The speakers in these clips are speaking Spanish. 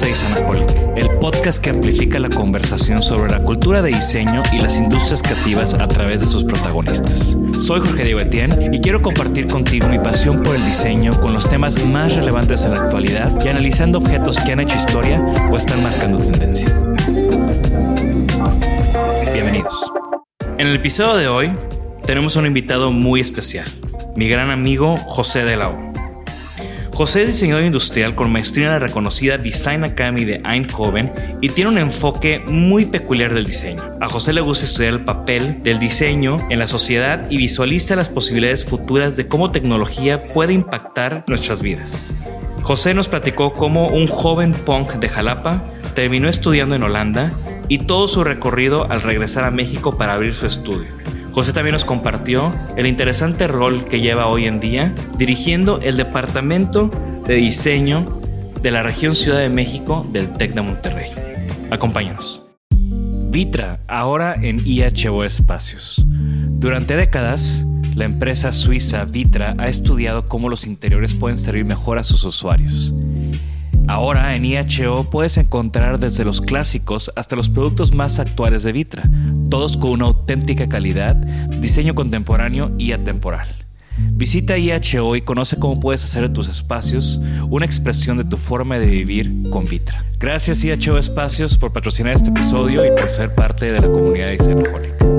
Bienvenidos a Isanaholic, el podcast que amplifica la conversación sobre la cultura de diseño y las industrias creativas a través de sus protagonistas. Soy Jorge Diego Etienne y quiero compartir contigo mi pasión por el diseño con los temas más relevantes en la actualidad y analizando objetos que han hecho historia o están marcando tendencia. Bienvenidos. En el episodio de hoy tenemos un invitado muy especial, mi gran amigo José de la O. José es diseñador industrial con maestría en la reconocida Design Academy de Eindhoven y tiene un enfoque muy peculiar del diseño. A José le gusta estudiar el papel del diseño en la sociedad y visualiza las posibilidades futuras de cómo tecnología puede impactar nuestras vidas. José nos platicó cómo un joven punk de Jalapa terminó estudiando en Holanda y todo su recorrido al regresar a México para abrir su estudio. José también nos compartió el interesante rol que lleva hoy en día dirigiendo el departamento de diseño de la región Ciudad de México del TEC de Monterrey. Acompáñanos. Vitra, ahora en IHO Espacios. Durante décadas, la empresa suiza Vitra ha estudiado cómo los interiores pueden servir mejor a sus usuarios. Ahora en IHO puedes encontrar desde los clásicos hasta los productos más actuales de Vitra, todos con una auténtica calidad, diseño contemporáneo y atemporal. Visita IHO y conoce cómo puedes hacer de tus espacios una expresión de tu forma de vivir con Vitra. Gracias IHO Espacios por patrocinar este episodio y por ser parte de la comunidad de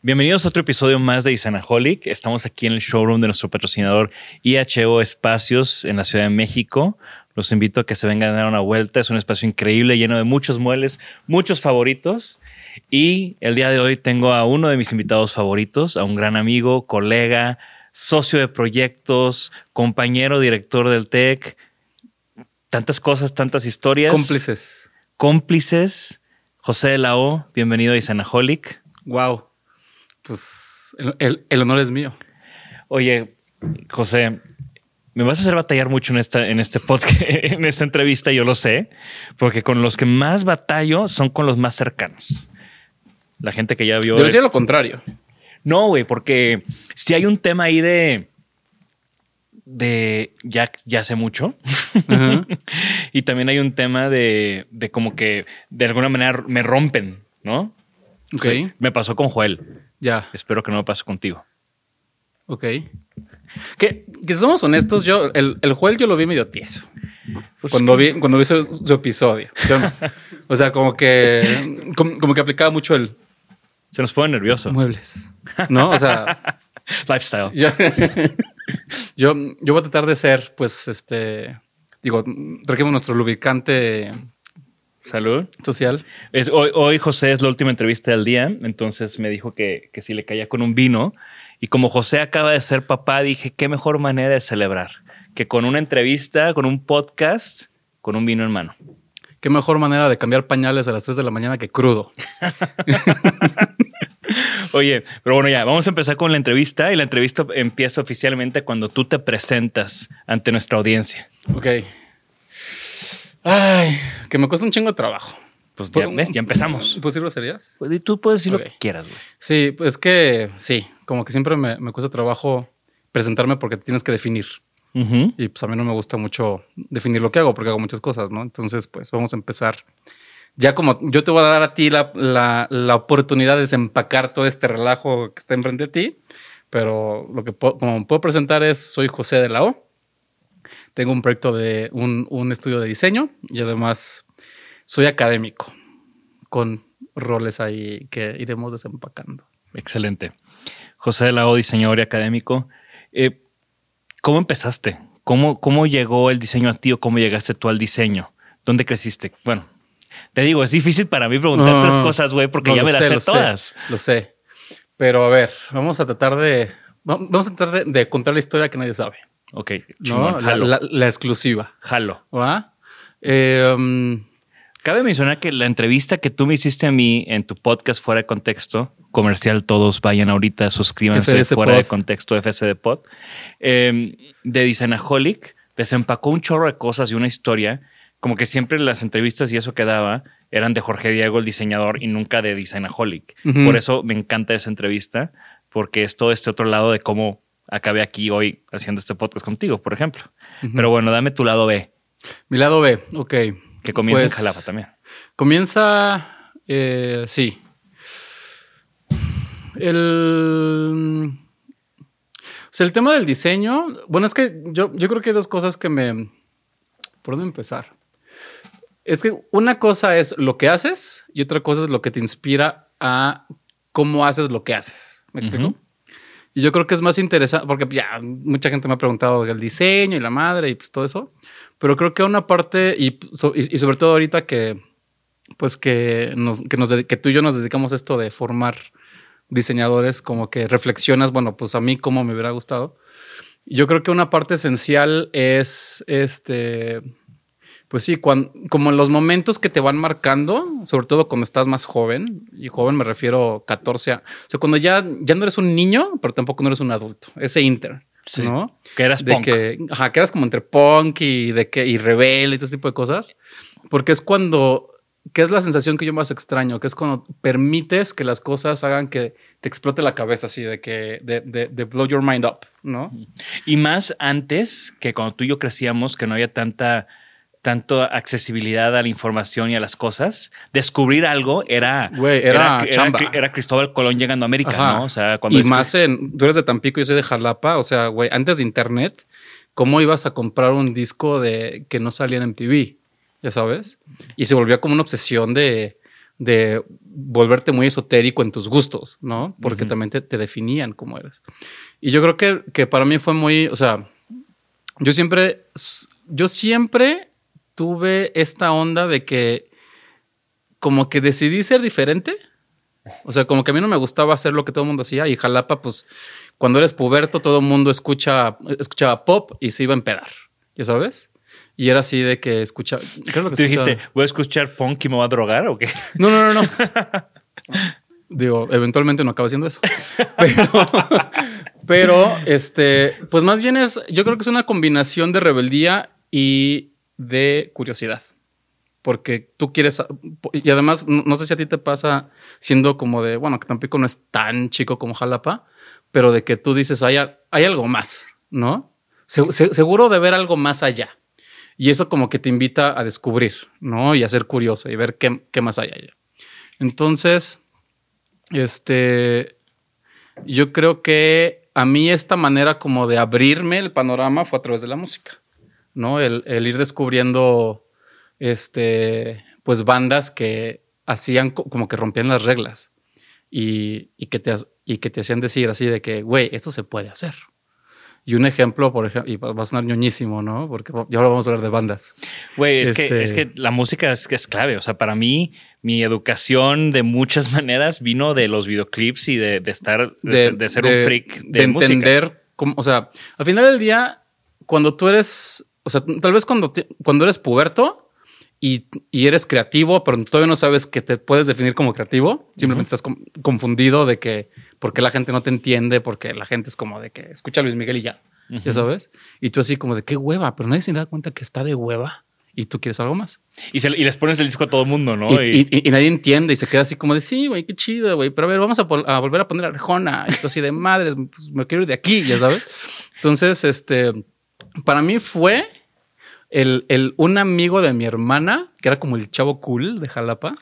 Bienvenidos a otro episodio más de Isanaholic. Estamos aquí en el showroom de nuestro patrocinador IHO Espacios en la Ciudad de México. Los invito a que se vengan a dar una vuelta. Es un espacio increíble, lleno de muchos muebles, muchos favoritos. Y el día de hoy tengo a uno de mis invitados favoritos, a un gran amigo, colega, socio de proyectos, compañero, director del TEC. Tantas cosas, tantas historias. Cómplices. Cómplices. José de la O, bienvenido a Isanaholic. Wow pues el, honor es mío. Oye, José, me vas a hacer batallar mucho en esta, en este podcast, en esta entrevista, yo lo sé, porque con los que más batallo son con los más cercanos. La gente que ya vio. Debe ser lo contrario. No, güey, porque si hay un tema ahí de. de ya, ya sé mucho. y también hay un tema de, de como que de alguna manera me rompen, ¿no? Ok. me pasó con Joel. Ya. Espero que no me pase contigo. Ok. Que, que somos honestos, yo, el, el Joel yo lo vi medio tieso. Pues cuando, vi, cuando vi su, episodio. o sea, como que, como, que aplicaba mucho el. Se nos pone nervioso. Muebles. No, o sea. Lifestyle. Yo, yo, voy a tratar de ser, pues, este. Digo, trajimos nuestro lubricante Salud. Social. Es, hoy, hoy, José es la última entrevista del día, entonces me dijo que, que si le caía con un vino Y como José acaba de ser papá, dije, qué mejor manera de celebrar que con una entrevista, con un podcast, con un vino en mano. Qué mejor manera de cambiar pañales a las 3 de la mañana que crudo. Oye, pero bueno, ya, vamos a empezar con la entrevista y la entrevista empieza oficialmente cuando tú te presentas ante nuestra audiencia. Ok. Ay, que me cuesta un chingo de trabajo. Pues ya ves, ya empezamos. ¿Puedo decir groserías? Pues, y tú puedes decir lo que quieras, güey. Sí, pues que sí, como que siempre me, me cuesta trabajo presentarme porque tienes que definir. Y pues a mí no me gusta mucho definir lo que hago porque hago muchas cosas, ¿no? Entonces, pues vamos a empezar. Ya como yo te voy a dar a ti la, la, la oportunidad de desempacar todo este relajo que está enfrente de ti, pero lo que como puedo presentar es, soy José de la O. Tengo un proyecto de un, un estudio de diseño y además soy académico con roles ahí que iremos desempacando. Excelente. José de la O, diseñador y académico. Eh, ¿Cómo empezaste? ¿Cómo, ¿Cómo llegó el diseño a ti o cómo llegaste tú al diseño? ¿Dónde creciste? Bueno, te digo, es difícil para mí preguntar tres cosas, güey, porque ya me las sé, todas. lo sé. Pero a ver, vamos a tratar de. Vamos a tratar de, contar la historia que nadie sabe. Ok, ¿no? la, exclusiva. Jalo. ¿Va? Eh, um, Cabe mencionar que la entrevista que tú me hiciste a mí en tu podcast fuera de contexto, comercial, todos vayan ahorita, suscríbanse fuera de contexto FSD Pod, eh, de Designaholic, desempacó un chorro de cosas y una historia, como que siempre las entrevistas y eso que daba eran de Jorge Diego, el diseñador, y nunca de Designaholic. Por eso me encanta esa entrevista, porque es todo este otro lado de cómo acabé aquí hoy haciendo este podcast contigo, por ejemplo. Pero bueno, dame tu lado B. Mi lado B, ok. Que comienza en pues, Jalapa también. Comienza, eh, sí. El, o sea, el tema del diseño, bueno, es que yo, yo creo que hay dos cosas que me... ¿Por dónde empezar? Es que una cosa es lo que haces y otra cosa es lo que te inspira a cómo haces lo que haces. ¿Me explico? Y yo creo que es más interesante, porque ya mucha gente me ha preguntado el diseño y la madre y pues todo eso. Pero creo que una parte, y, y, sobre todo ahorita que, pues que, nos, que, nos, que tú y yo nos dedicamos a esto de formar diseñadores, como que reflexionas, bueno, pues a mí cómo me hubiera gustado. Yo creo que una parte esencial es este, pues sí, cuando, como en los momentos que te van marcando, sobre todo cuando estás más joven, y joven me refiero 14 a, o sea, cuando ya, ya no eres un niño, pero tampoco no eres un adulto, ese inter. ¿no? Que eras de Que, ajá, que eras como entre punk y de que y rebelde y todo ese tipo de cosas. Porque es cuando, que es la sensación que yo más extraño, que es cuando permites que las cosas hagan que te explote la cabeza así, de que, de, de, de blow your mind up, ¿no? Y más antes que cuando tú y yo crecíamos, que no había tanta tanto accesibilidad a la información y a las cosas, descubrir algo era, era, era, Cristóbal Colón llegando a América, ¿no? O sea, cuando y más en, tú eres de Tampico y yo soy de Jalapa, o sea, güey, antes de internet, ¿cómo ibas a comprar un disco de que no salía en MTV? Ya sabes. Y se volvía como una obsesión de, de volverte muy esotérico en tus gustos, ¿no? Porque también te, te, definían como eres. Y yo creo que, que para mí fue muy, o sea, yo siempre, yo siempre tuve esta onda de que como que decidí ser diferente. O sea, como que a mí no me gustaba hacer lo que todo el mundo hacía y Jalapa, pues cuando eres puberto todo el mundo escucha, escuchaba pop y se iba a empedar, ¿ya sabes? Y era así de que escuchaba... ¿Qué lo que dijiste? ¿Voy a escuchar punk y me voy a drogar o qué? No, no, no, no. Digo, eventualmente no acaba haciendo eso. Pero, pero, este, pues más bien es, yo creo que es una combinación de rebeldía y de curiosidad. Porque tú quieres, y además no, sé si a ti te pasa siendo como de, bueno, que Tampico no es tan chico como Jalapa, pero de que tú dices, hay, hay algo más, ¿no? seguro de ver algo más allá. Y eso como que te invita a descubrir, ¿no? Y a ser curioso y ver qué, qué más hay allá. Entonces, este, yo creo que a mí esta manera como de abrirme el panorama fue a través de la música. ¿No? El, ir descubriendo, este, pues bandas que hacían como que rompían las reglas y, que te, y que te hacían decir así de que, güey, esto se puede hacer. Y un ejemplo, por ejemplo, y va a sonar ñoñísimo, ¿no? Porque ya ahora vamos a hablar de bandas. Güey, es, que, Este- es que la música es, que es clave. O sea, para mí, mi educación de muchas maneras vino de los videoclips y de, de estar, de, ser, de ser un freak de, de música. entender cómo, o sea, al final del día, cuando tú eres, o sea, tal vez cuando, te- cuando eres puberto y, y eres creativo, pero todavía no sabes que te puedes definir como creativo, simplemente estás com- confundido de que porque la gente no te entiende, porque la gente es como de que escucha a Luis Miguel y ya, ya sabes, y tú así como de qué hueva, pero nadie se da cuenta que está de hueva y tú quieres algo más. Y, se- y les pones el disco a todo el mundo, ¿no? Y, y- y nadie entiende y se queda así como de sí, güey, qué chido, güey. Pero a ver, vamos a, a volver a poner Arjona. Esto así de madres, pues, me quiero ir de aquí, ya sabes. Entonces, este, para mí fue el, el- un amigo de mi hermana, que era como el chavo cool de Jalapa,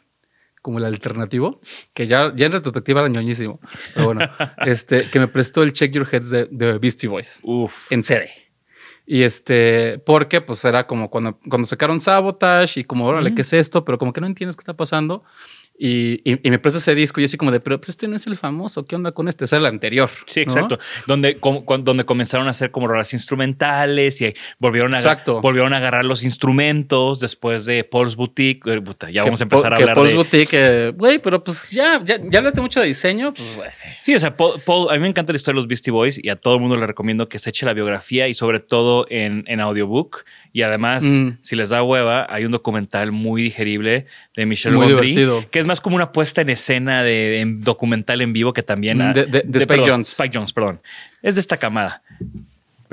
como el alternativo, que ya, ya en retrospectiva era ñoñísimo. Pero bueno, este, que me prestó el Check Your Heads de, de Beastie Boys Uf. en CD. Y este, porque pues era como cuando, cuando sacaron Sabotage y como, órale, ¿qué es esto? Pero como que no entiendes qué está pasando. Y, y- y me presta ese disco y así como de, pero pues este no es el famoso, ¿qué onda con este? Es el anterior. Sí, ¿no? exacto. Donde, donde comenzaron a hacer como rolas instrumentales y volvieron a, Exacto. volvieron a agarrar los instrumentos después de Paul's Boutique. Eh, puta, ya Que vamos a empezar a hablar Paul's de... Boutique, eh, güey, pero pues ya, ya, ya hablaste mucho de diseño, pues sí. Sí, o sea, Paul, Paul- a mí me encanta la historia de los Beastie Boys y a todo el mundo le recomiendo que se eche la biografía y sobre todo en, en audiobook. Y además, Mm. si les da hueva, hay un documental muy digerible de Michelle Muy Gondry, divertido. que es más como una puesta en escena de, en documental en vivo que también... Mm, ha- de- de- de Spike perdón, Jones. Spike Jones, perdón. Es de esta camada.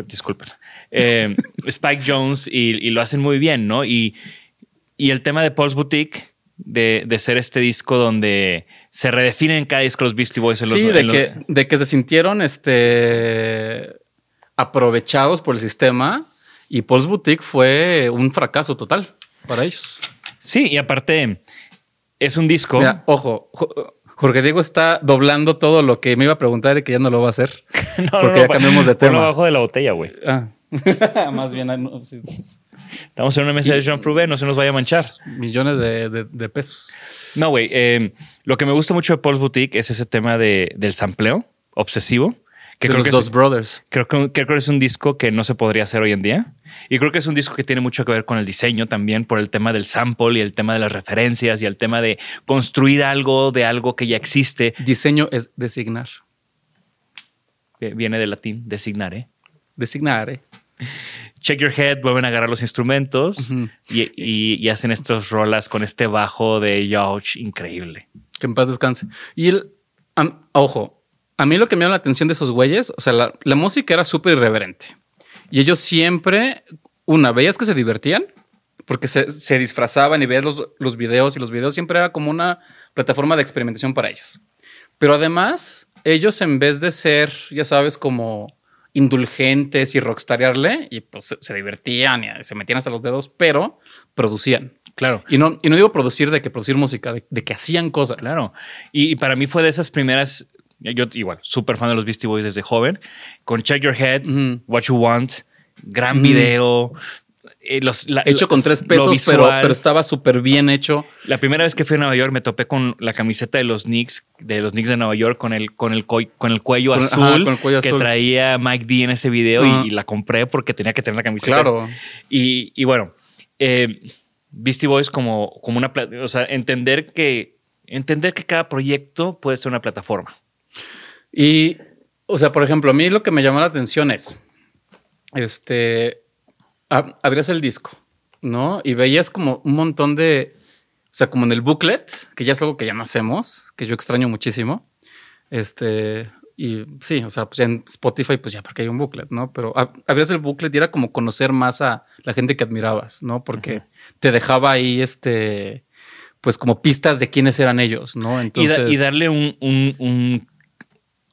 Disculpen. Eh, Spike Jones y, y lo hacen muy bien, ¿no? Y, y el tema de Paul's Boutique, de, de ser este disco donde se redefinen cada disco los Beastie Boys en los Sí, de en los- que, de que se sintieron este, aprovechados por el sistema y Paul's Boutique fue un fracaso total para ellos. Sí, y aparte es un disco. Mira, ojo, Jo- Jorge Diego está doblando todo lo que me iba a preguntar y que ya no lo va a hacer. No, porque ya cambiamos de tema. abajo de la botella, güey. Ah. Más bien, no, sí, Estamos en una mesa de Jean Prouvé, no se nos vaya a manchar. millones de, de- de pesos. No, güey. eh, lo que me gusta mucho de Paul's Boutique es ese tema de, del sampleo obsesivo. Que de creo los que, dos es, brothers. creo, que, creo que es un disco que no se podría hacer hoy en día. Y creo que es un disco que tiene mucho que ver con el diseño también, por el tema del sample y el tema de las referencias y el tema de construir algo de algo que ya existe. Diseño es designar. Viene del latín, designare. Designar, ¿eh? Check Your Head, vuelven a agarrar los instrumentos y, y- y hacen estas rolas con este bajo de Yauch increíble. Que en paz descanse. Y el, ojo, a mí lo que me llama la atención de esos güeyes, o sea, la, la música era súper irreverente. Y ellos siempre, una, veías que se divertían porque se, se disfrazaban y veías los, los videos y los videos siempre era como una plataforma de experimentación para ellos. Pero además, ellos en vez de ser, ya sabes, como indulgentes y rockstarearle, y pues se, se divertían y se metían hasta los dedos, pero producían. Claro. Y no, y no digo producir de que producir música, de, de que hacían cosas. Claro. Y, y para mí fue de esas primeras. Yo, igual, súper fan de los Beastie Boys desde joven. Con Check Your Head. What You Want, gran video. eh, los, la- Hecho con tres pesos, pero, estaba súper bien hecho. La primera vez que fui a Nueva York me topé con la camiseta de los Knicks, de los Knicks de Nueva York, con el, con el, coi- con el cuello Con- azul ajá, con el cuello que azul. traía Mike D en ese video y, y la compré porque tenía que tener la camiseta. Claro. Y, y bueno, eh, Beastie Boys como, como una, o sea, entender que, entender que cada proyecto puede ser una plataforma. Y, o sea, por ejemplo, a mí lo que me llamó la atención es, este, ab- abrías el disco, ¿no? Y veías como un montón de, o sea, como en el booklet, que ya es algo que ya no hacemos, que yo extraño muchísimo. Este, y sí, o sea, pues ya en Spotify, pues ya porque hay un booklet, ¿no? Pero ab- abrías el booklet y era como conocer más a la gente que admirabas, ¿no? Porque te dejaba ahí, este, pues como pistas de quiénes eran ellos, ¿no? Y, Entonces, da- y darle un, un- un-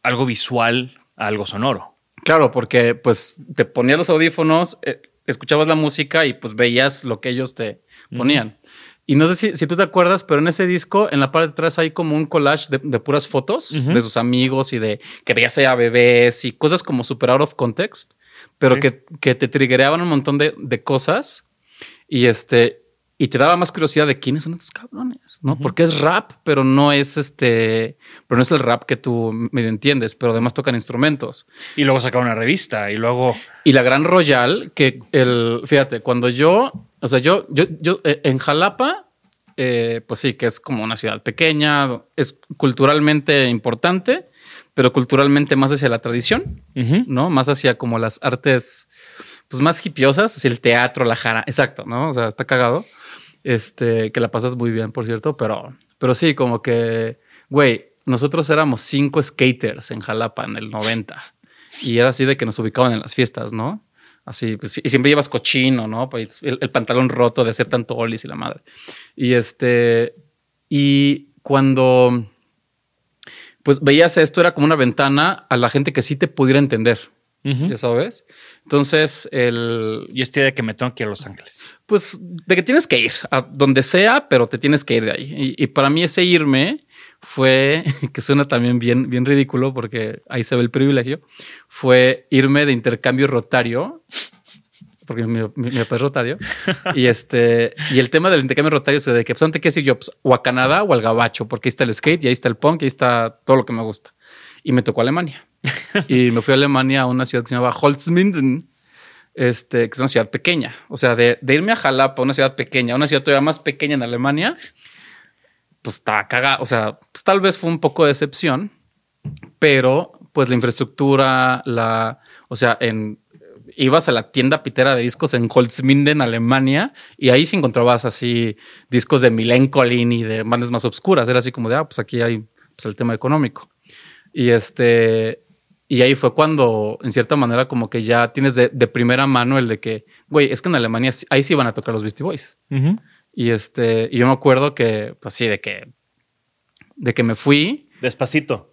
algo visual a algo sonoro. Claro, porque pues te ponías los audífonos, eh, escuchabas la música y pues veías lo que ellos te ponían. Y no sé si, si tú te acuerdas, pero en ese disco, en la parte de atrás hay como un collage de, de puras fotos de sus amigos y de que veías a bebés y cosas como super out of context, pero Sí. que, que te triggereaban un montón de, de cosas. Y este, y te daba más curiosidad de quiénes son estos cabrones, ¿no? Porque es rap, pero no es este, pero no es el rap que tú medio entiendes, pero además tocan instrumentos. Y luego sacaron una revista y luego... Y la Gran Royal, que el, fíjate, cuando yo, o sea, yo, yo, yo eh, en Jalapa, eh, pues sí, que es como una ciudad pequeña, es culturalmente importante, pero culturalmente más hacia la tradición. ¿no? Más hacia como las artes, pues más hipiosas, hacia el teatro, la jara, exacto, ¿no? O sea, está cagado. Este, que la pasas muy bien, por cierto, pero, pero sí, como que, güey, nosotros éramos cinco skaters en Jalapa en el 90 y era así de que nos ubicaban en las fiestas, ¿no? Así, pues, y siempre llevas cochino, ¿no? Pues, el, el pantalón roto de hacer tanto olis y la madre. Y este, y cuando pues veías esto, era como una ventana a la gente que sí te pudiera entender, Ujú. ya sabes. Entonces, el, Y esta idea de que me tengo que ir a Los Ángeles. pues de que tienes que ir a donde sea, pero te tienes que ir de ahí. Y, y para mí ese irme fue, que suena también bien, bien ridículo porque ahí se ve el privilegio, fue irme de intercambio rotario, porque mi, mi- mi papá es rotario, y este, y el tema del intercambio rotario es de que, pues, ¿dónde quieres ir yo? Pues, o a Canadá o al Gabacho, porque ahí está el skate y ahí está el punk y ahí está todo lo que me gusta. Y me tocó Alemania. y me fui a Alemania a una ciudad que se llamaba Holzminden, este, que es una ciudad pequeña. O sea, de, de irme a Jalapa, una ciudad pequeña, una ciudad todavía más pequeña en Alemania, pues está cagada. O sea, pues tal vez fue un poco de decepción, pero pues la infraestructura, la, o sea, en ibas a la tienda pitera de discos en Holzminden, Alemania, y ahí sí encontrabas así discos de Milencolin y de bandas más obscuras. Era así como de, ah, pues aquí hay pues, el tema económico. Y este, y ahí fue cuando, en cierta manera, como que ya tienes de, de primera mano el de que, güey, es que en Alemania ahí sí van a tocar los Beastie Boys. Y este, y yo me acuerdo que, pues sí, de que, de que me fui. Despacito.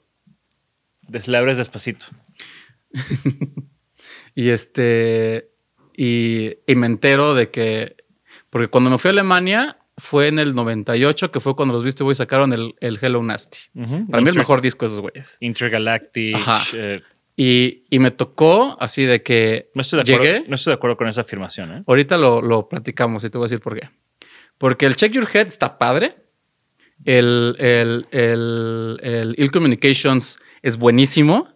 Deslabres despacito. Y este, y, y me entero de que, porque cuando me fui a Alemania fue en el 98, que fue cuando los Beastie Boys sacaron el, el Hello Nasty. Ujú. Para mí el Inter- mejor disco de esos güeyes. Intergalactic. Eh, Y, y me tocó así de que no, estoy de acuerdo, llegué. no estoy de acuerdo con esa afirmación. ¿eh? Ahorita lo, lo platicamos y te voy a decir por qué. Porque el Check Your Head está padre. El, el, el, el Ill Communications es buenísimo,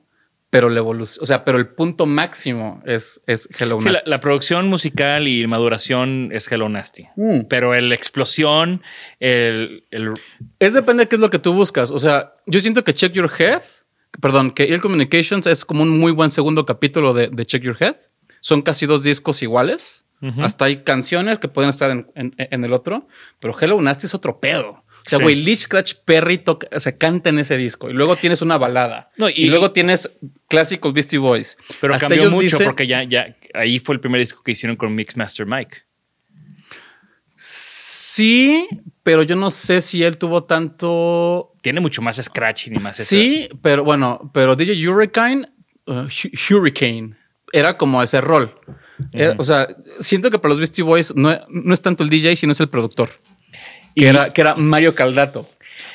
pero la evolución, o sea, pero el punto máximo es, es Hello Sí, la, Nasty. la producción musical y maduración es Hello Nasty. Mm. Pero la explosión, el, el- Es depende de qué es lo que tú buscas. O sea, yo siento que Check Your Head, perdón, que Ill Communications es como un muy buen segundo capítulo de, de Check Your Head. Son casi dos discos iguales. Hasta hay canciones que pueden estar en, en- en el otro, pero Hello Nasty es otro pedo. O sea, Sí. güey, Lee Scratch Perry toca, o sea, canta en ese disco y luego tienes una balada No, y, y- luego tienes clásicos Beastie Boys. pero Hasta cambió mucho dicen- porque ya, ya ahí fue el primer disco que hicieron con Mixmaster Mike. Sí, pero yo no sé si él tuvo tanto Tiene mucho más scratching y más Sí, pero bueno, pero DJ Hurricane, uh, Hu- Hurricane, era como ese rol. Era- o sea, siento que para los Beastie Boys no, no es tanto el DJ, sino es el productor. Que, era, que era Mario Caldato.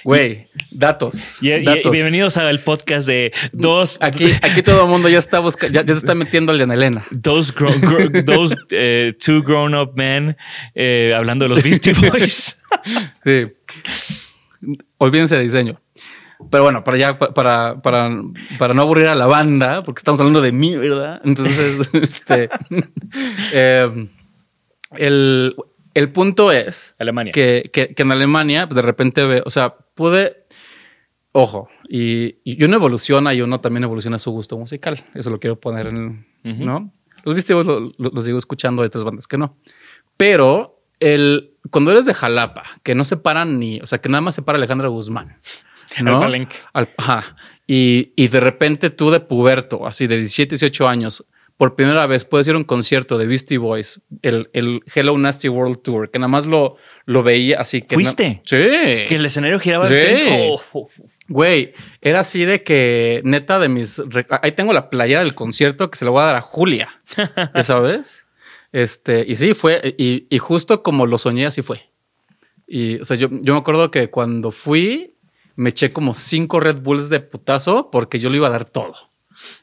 Güey, datos. Y, y- y bienvenidos al podcast de dos, Aquí, aquí todo el mundo ya está buscando, ya, ya se está metiendo a Elena. dos, gro- gro- dos, eh, two grown up men eh, hablando de los Beastie Boys. Sí. Olvídense de diseño. Pero bueno, para ya, pa- para, para, para no aburrir a la banda, porque estamos hablando de mí, ¿verdad? Entonces, este, eh, el, el punto es Alemania. que, que, que en Alemania, pues de repente ve, o sea, pude, ojo, y, y uno evoluciona y uno también evoluciona su gusto musical. Eso lo quiero poner en, ¿no? Los lo- lo- los sigo escuchando de otras bandas que no. Pero el, cuando eres de Jalapa, que no se paran ni, o sea, que nada más se para Alejandra Guzmán. ¿no? Al palenque. Al- ajá. Y, y de repente tú de puberto, así de 17, 18 años, por primera vez puedes ir a un concierto de Beastie Boys, el, el Hello Nasty World Tour, que nada más lo, lo veía así que. ¿Fuiste? sí. Que el escenario giraba Sí. centro. Oh, Güey, era así de que neta de mis. Ahí tengo la playera del concierto que se la voy a dar a Julia. ¿Ya sabes? Este, y sí, fue. Y, y justo como lo soñé, así fue. Y, o sea, yo, yo me acuerdo que cuando fui, me eché como cinco Red Bulls de putazo porque yo le iba a dar todo.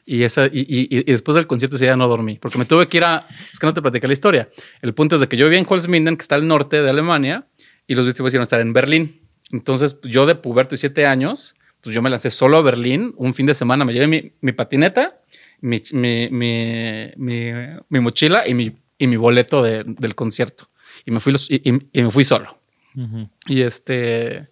Y, esa, y, y, y después del concierto ese día no dormí, porque me tuve que ir a... Es que no te platicé la historia. El punto es de que yo vivía en Holzminden, que está al norte de Alemania, y los Beastie Boys iban a estar en Berlín. Entonces, yo de puberto y siete años, pues yo me lancé solo a Berlín. Un fin de semana me llevé mi, mi patineta, mi, mi, mi, mochila y mi, y mi boleto de- del concierto. Y me fui, los, y, y- y me fui solo. Y este...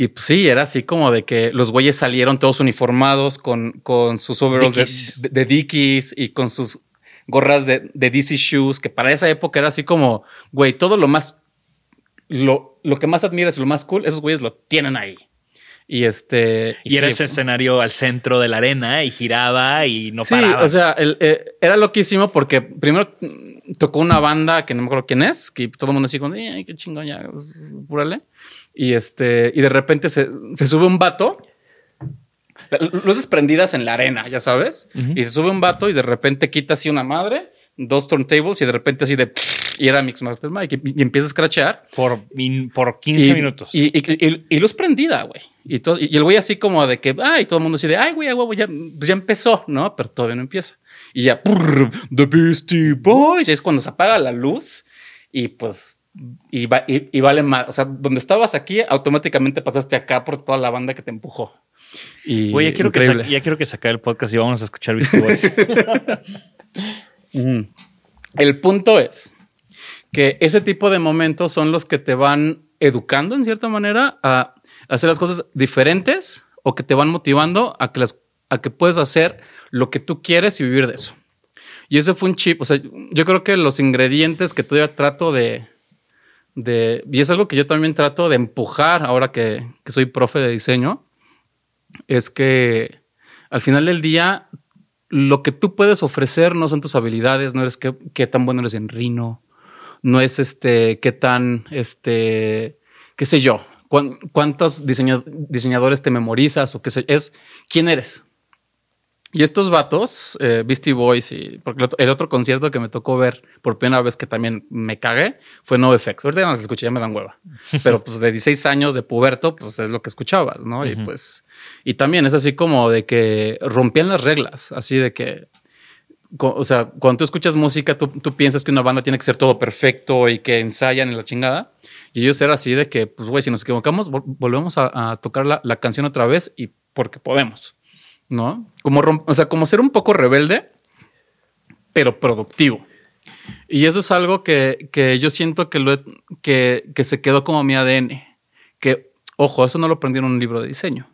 Y pues sí, era así como de que los güeyes salieron todos uniformados con, con sus overalls de, Dickies. de, de Dickies y con sus gorras de, de DC Shoes, que para esa época era así como, güey, todo lo más, lo, lo que más admiras y lo más cool, esos güeyes lo tienen ahí. Y este... Y era sí, ese escenario al centro de la arena y giraba y no Sí, paraba. o sea, el, eh, era loquísimo porque primero tocó una banda que no me acuerdo quién es, que todo el mundo así con, ay, qué chingón, ya, púrale. Y este, y de repente se, se sube un vato, luces prendidas en la arena, ya sabes, y se sube un vato y de repente quita así una madre, dos turntables y de repente así de, y era Mix Master Mike y, y empieza a escrachar. por, min- por 15 Y- minutos. Y, y- luz prendida, güey. Y, todo, y el güey así como de que, ay, todo el mundo así de, ay, güey, a huevo, ya, pues ya empezó, ¿no? Pero todavía no empieza. Y ya, The Beastie Boys. Y es cuando se apaga la luz y pues, y, va- y- y vale más. O sea, donde estabas aquí, automáticamente pasaste acá por toda la banda que te empujó. Y Oye, ya quiero, que increíble. ya quiero que sacar el podcast y vamos a escuchar Beastie Boys. Ujú. El punto es que ese tipo de momentos son los que te van educando en cierta manera a hacer las cosas diferentes o que te van motivando a que, las, a que puedes hacer lo que tú quieres y vivir de eso. Y ese fue un chip. O sea, yo creo que los ingredientes que todavía trato de, y es algo que yo también trato de empujar ahora que, que soy profe de diseño, es que al final del día lo que tú puedes ofrecer no son tus habilidades, no eres qué, qué tan bueno eres en Rhino, no es este, qué tan, este, qué sé yo, cuán- cuántos diseña- diseñadores te memorizas o qué sé, es quién eres. Y estos vatos, eh, Beastie Boys, y porque el otro, concierto que me tocó ver por primera vez que también me cagué fue NoFX. Ahorita ya no los escuché, ya me dan hueva. Pero pues de 16 años de puberto, pues es lo que escuchabas, ¿no? Y pues, y también es así como de que rompían las reglas, así de que, o sea, cuando tú escuchas música, tú, tú piensas que una banda tiene que ser todo perfecto y que ensayan en la chingada. Y ellos eran así de que, pues, güey, si nos equivocamos, vol- volvemos a, a tocar la, la canción otra vez y porque podemos. ¿No? Como, o sea, como ser un poco rebelde, pero productivo. Y eso es algo que, que yo siento que, lo he- que, que se quedó como mi ADN. Que, ojo, eso no lo aprendí en un libro de diseño,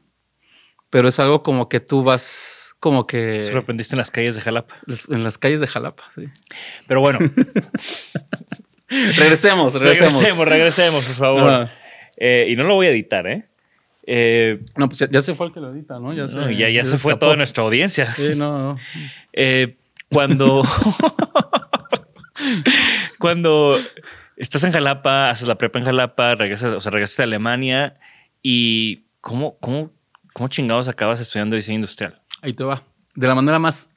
pero es algo como que tú vas, como que Eso lo aprendiste en las calles de Jalapa. en las calles de Jalapa. Sí. Pero bueno, Regresemos, regresemos. regresemos, regresemos, por favor. Eh, y no lo voy a editar, ¿eh? Eh, No, pues ya, ya se fue el que lo edita, ¿no? Ya se, ya, ya se fue toda nuestra audiencia. Sí, no, no. Eh, cuando, cuando estás en Jalapa, haces la prepa en Jalapa, regresas, o sea, regresas a Alemania y ¿cómo, cómo, cómo chingados acabas estudiando diseño industrial? Ahí te va. De la manera más,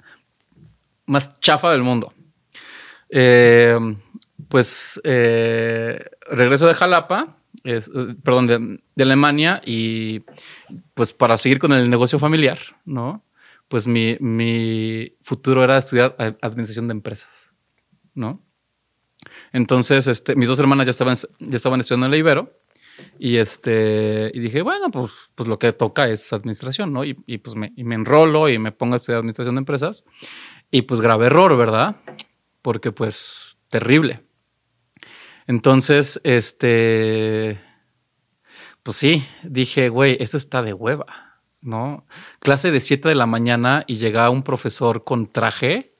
más chafa del mundo. Eh, pues eh, regreso de Jalapa, eh, perdón, de, Alemania y pues para seguir con el negocio familiar, ¿no? Pues mi, mi futuro era estudiar administración de empresas, ¿no? Entonces, este, mis dos hermanas ya estaban, ya estaban estudiando en la Ibero y este, y dije, bueno, pues, pues lo que toca es administración, ¿no? Y, y pues me, y me enrolo y me pongo a estudiar administración de empresas. Y pues grave error, ¿verdad? Porque pues terrible. Entonces, este, pues sí, dije, güey, eso está de hueva, ¿no? Clase de 7 de la mañana y llega un profesor con traje,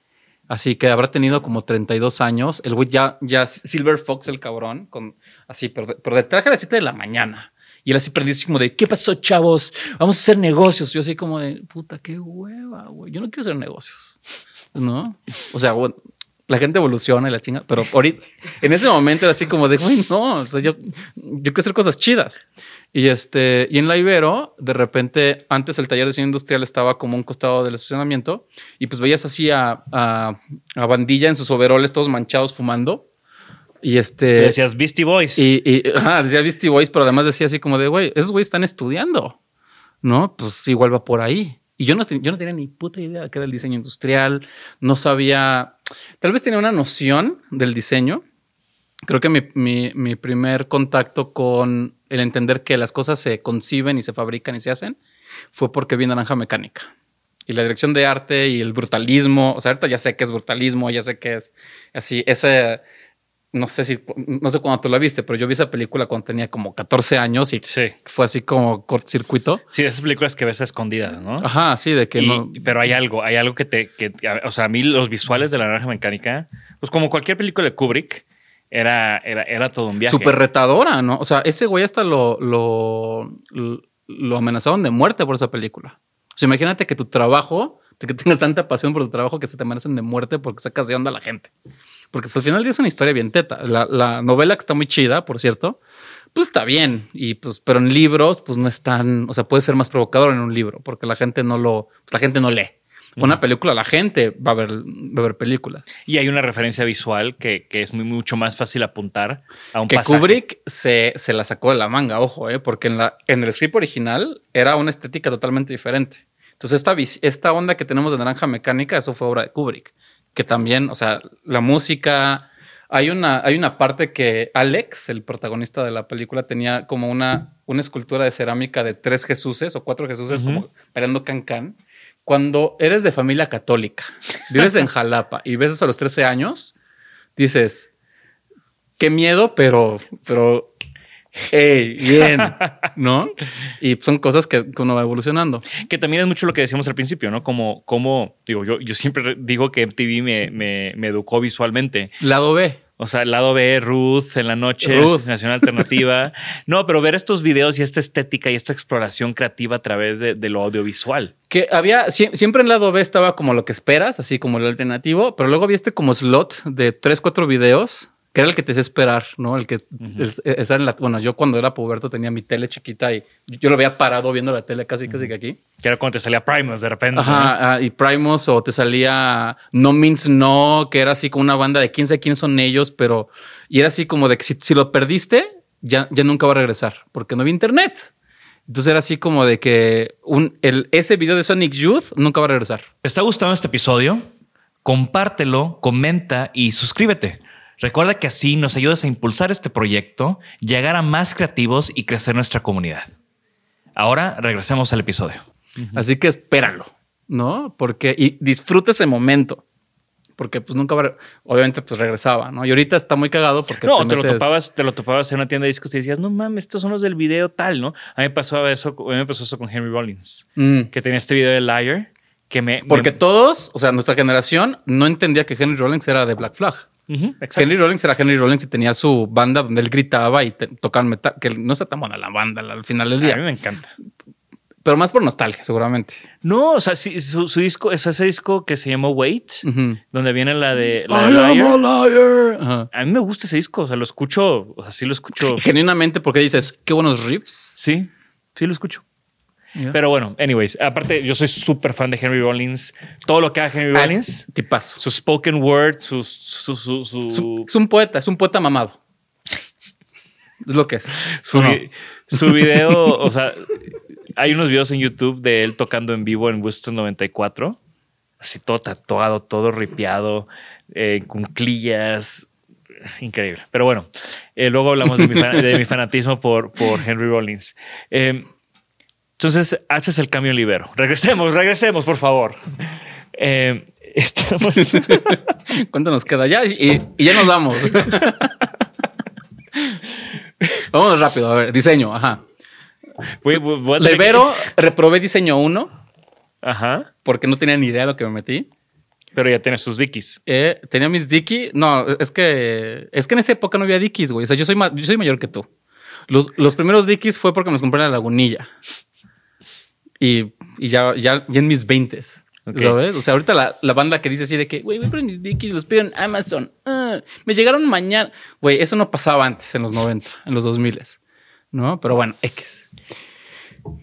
así que habrá tenido como 32 años. El güey ya, ya Silver Fox, el cabrón, con así, pero pero de traje a las 7 de la mañana. Y él así perdido, así como de, ¿qué pasó, chavos? Vamos a hacer negocios. Yo así como de, puta, qué hueva, güey. Yo no quiero hacer negocios, ¿no? O sea, bueno, la gente evoluciona y la chinga, pero ahorita, en ese momento era así como de, güey, no, o sea, yo, yo quiero hacer cosas chidas. Y este, y en la Ibero, de repente, antes el taller de diseño industrial estaba como un costado del estacionamiento y pues veías así a, a, a bandilla en sus overoles todos manchados fumando. Y este, Decías Beastie Boys. y, y ajá, decía Beastie Boys, pero además decía así como de, güey, esos güeyes están estudiando, ¿no? Pues igual va por ahí. Y yo no, yo no tenía ni puta idea de qué era el diseño industrial, no sabía, tal vez tenía una noción del diseño. Creo que mi, mi- mi primer contacto con el entender que las cosas se conciben y se fabrican y se hacen fue porque vi Naranja Mecánica. Y la dirección de arte y el brutalismo, o sea, ahorita ya sé que es brutalismo, ya sé que es así, ese, no sé si, no sé cuándo tú la viste, pero yo vi esa película cuando tenía como 14 años y Sí. fue así como cortocircuito. Sí, esas películas que ves escondidas, ¿no? Ajá, sí, de que Y- no. Pero hay algo, hay algo que te, que, o sea, a mí los visuales de la naranja mecánica, pues como cualquier película de Kubrick, era, era, era todo un viaje. Súper retadora, ¿no? O sea, ese güey hasta lo, lo, lo, amenazaron de muerte por esa película. O sea, imagínate que tu trabajo, que tengas tanta pasión por tu trabajo que se te amenacen de muerte porque sacas de onda a la gente. Porque pues, al final es una historia bien teta. La, la novela que está muy chida, por cierto, pues está bien. Y pues, pero en libros, pues no es tan, o sea, puede ser más provocador en un libro porque la gente no lo, pues la gente no lee. Una película, la gente va a ver, va a ver películas. Y hay una referencia visual que, que es muy, mucho más fácil apuntar a un que pasaje. Kubrick se, se la sacó de la manga, ojo, eh, porque en, la, en el script original era una estética totalmente diferente. Entonces, esta, esta onda que tenemos de naranja mecánica, eso fue obra de Kubrick. Que también, o sea, la música. Hay una, hay una parte que Alex, el protagonista de la película, tenía como una, una escultura de cerámica de tres Jesuses o cuatro Jesuses, como bailando can-can. Cuando eres de familia católica, vives en Jalapa y ves eso a los 13 años, dices, qué miedo, pero, pero, hey, bien, ¿no? Y son cosas que, uno va evolucionando. Que también es mucho lo que decíamos al principio, ¿no? Como, como digo, yo, yo siempre digo que MTV me, me, me educó visualmente. Lado B. O sea, el lado B, Ruth en la noche, Ruth. Nacional Alternativa. no, pero ver estos videos y esta estética y esta exploración creativa a través de, de lo audiovisual. Que había, sie- siempre en lado B estaba como lo que esperas, así como el alternativo, pero luego había este como slot de tres, cuatro videos, que era el que te hacía esperar, ¿no? El que es- estar en la, bueno, yo cuando era puberto tenía mi tele chiquita y yo lo veía parado viendo la tele casi, casi que aquí. Que era cuando te salía Primus de repente. Ajá, ah, y Primos o te salía No Means No, que era así como una banda de quién sabe quién son ellos, pero y era así como de que si, si lo perdiste, ya, ya nunca va a regresar porque no había internet. Entonces era así como de que un, el, ese video de Sonic Youth nunca va a regresar. ¿Te está gustando este episodio? Compártelo, comenta y suscríbete. Recuerda que así nos ayudas a impulsar este proyecto, llegar a más creativos y crecer nuestra comunidad. Ahora regresemos al episodio. Así que espéralo, ¿no? Porque y disfruta ese momento. Porque pues nunca va, a- obviamente pues regresaba, ¿no? Y ahorita está muy cagado porque No, te lo metes- topabas, te lo topabas en una tienda de discos y decías, no mames, estos son los del video tal, ¿no? A mí me pasó eso, a mí me pasó eso con Henry Rollins, Mm. que tenía este video de Liar, que me... Porque me- todos, o sea, nuestra generación no entendía que Henry Rollins era de Black Flag. Henry Rollins era Henry Rollins y tenía su banda donde él gritaba y tocaban metal, que no está tan buena la banda al final del A mí día, me encanta. pero más por nostalgia, seguramente. No, o sea, sí, su, su disco es ese disco que se llamó Wait, donde viene la de, la de I am Liar. a liar. A mí me gusta ese disco, o sea, lo escucho, o sea, sí lo escucho. Genuinamente, porque dices, qué buenos riffs. Sí, sí lo escucho. Pero bueno, anyways, aparte, yo soy súper fan de Henry Rollins. Todo lo que haga Henry Ah, Rollins, tipazo. su spoken word, su, su, su, su, Es un- poeta, es un poeta mamado. Es lo que es. su su video, o sea, hay unos videos en YouTube de él tocando en vivo en Woodstock 94. Así todo tatuado, todo ripiado, eh, cunclillas. Increíble. Pero bueno, eh, luego hablamos de mi, fan- de mi fanatismo por, por Henry Rollins. Eh, entonces, haces el cambio en libero. Regresemos, regresemos, por favor. Eh, estamos. ¿Cuánto nos queda? Ya, y, y ya nos vamos. Vámonos rápido. A ver, diseño. Ajá. Voy- voy- tener que- Libero, reprobé diseño 1 Ajá. porque no tenía ni idea de lo que me metí. Pero ya tienes tus dickies. Eh, tenía mis Dickies. No, es que es que en esa época no había Dickies, güey. O sea, yo soy, yo soy mayor que tú. Los, los primeros Dickies fue porque me los compré en la lagunilla. Y, y ya, ya, ya en mis 20 Ok. ¿Sabes? O sea, ahorita la, la banda que dice así de que, güey, voy por mis Dickies, los pido en Amazon. Ah, me llegaron mañana. Güey, eso no pasaba antes, en los 90, en los 2000. ¿No? Pero bueno, X.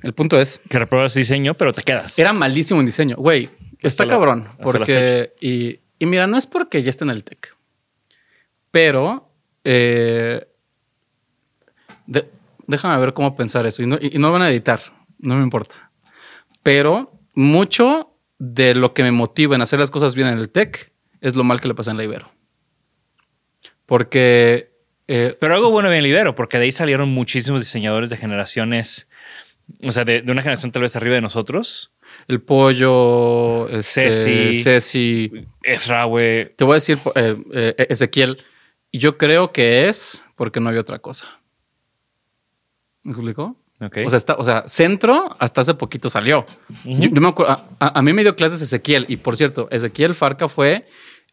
El punto es, Que repruebas diseño, pero te quedas. era malísimo en diseño. Güey, está la- cabrón. Porque, y, y mira, no es porque ya está en el tech, pero eh, de- déjame ver cómo pensar eso. Y no, y no lo van a editar, no me importa. Pero mucho de lo que me motiva en hacer las cosas bien en el tech es lo mal que le pasa en la Ibero. Porque... eh, Pero algo bueno bien Libero, porque de ahí salieron muchísimos diseñadores de generaciones, o sea, de, de una generación tal vez arriba de nosotros. el pollo, este, Ceci. Ceci. Ezra, güey. Te voy a decir, eh, eh, Ezequiel, yo creo que es porque no había otra cosa. ¿Me explicó? O sea, está, o sea, centro hasta hace poquito salió. yo, yo me acuerdo, a, a- a mí me dio clases Ezequiel y por cierto, Ezequiel Farca fue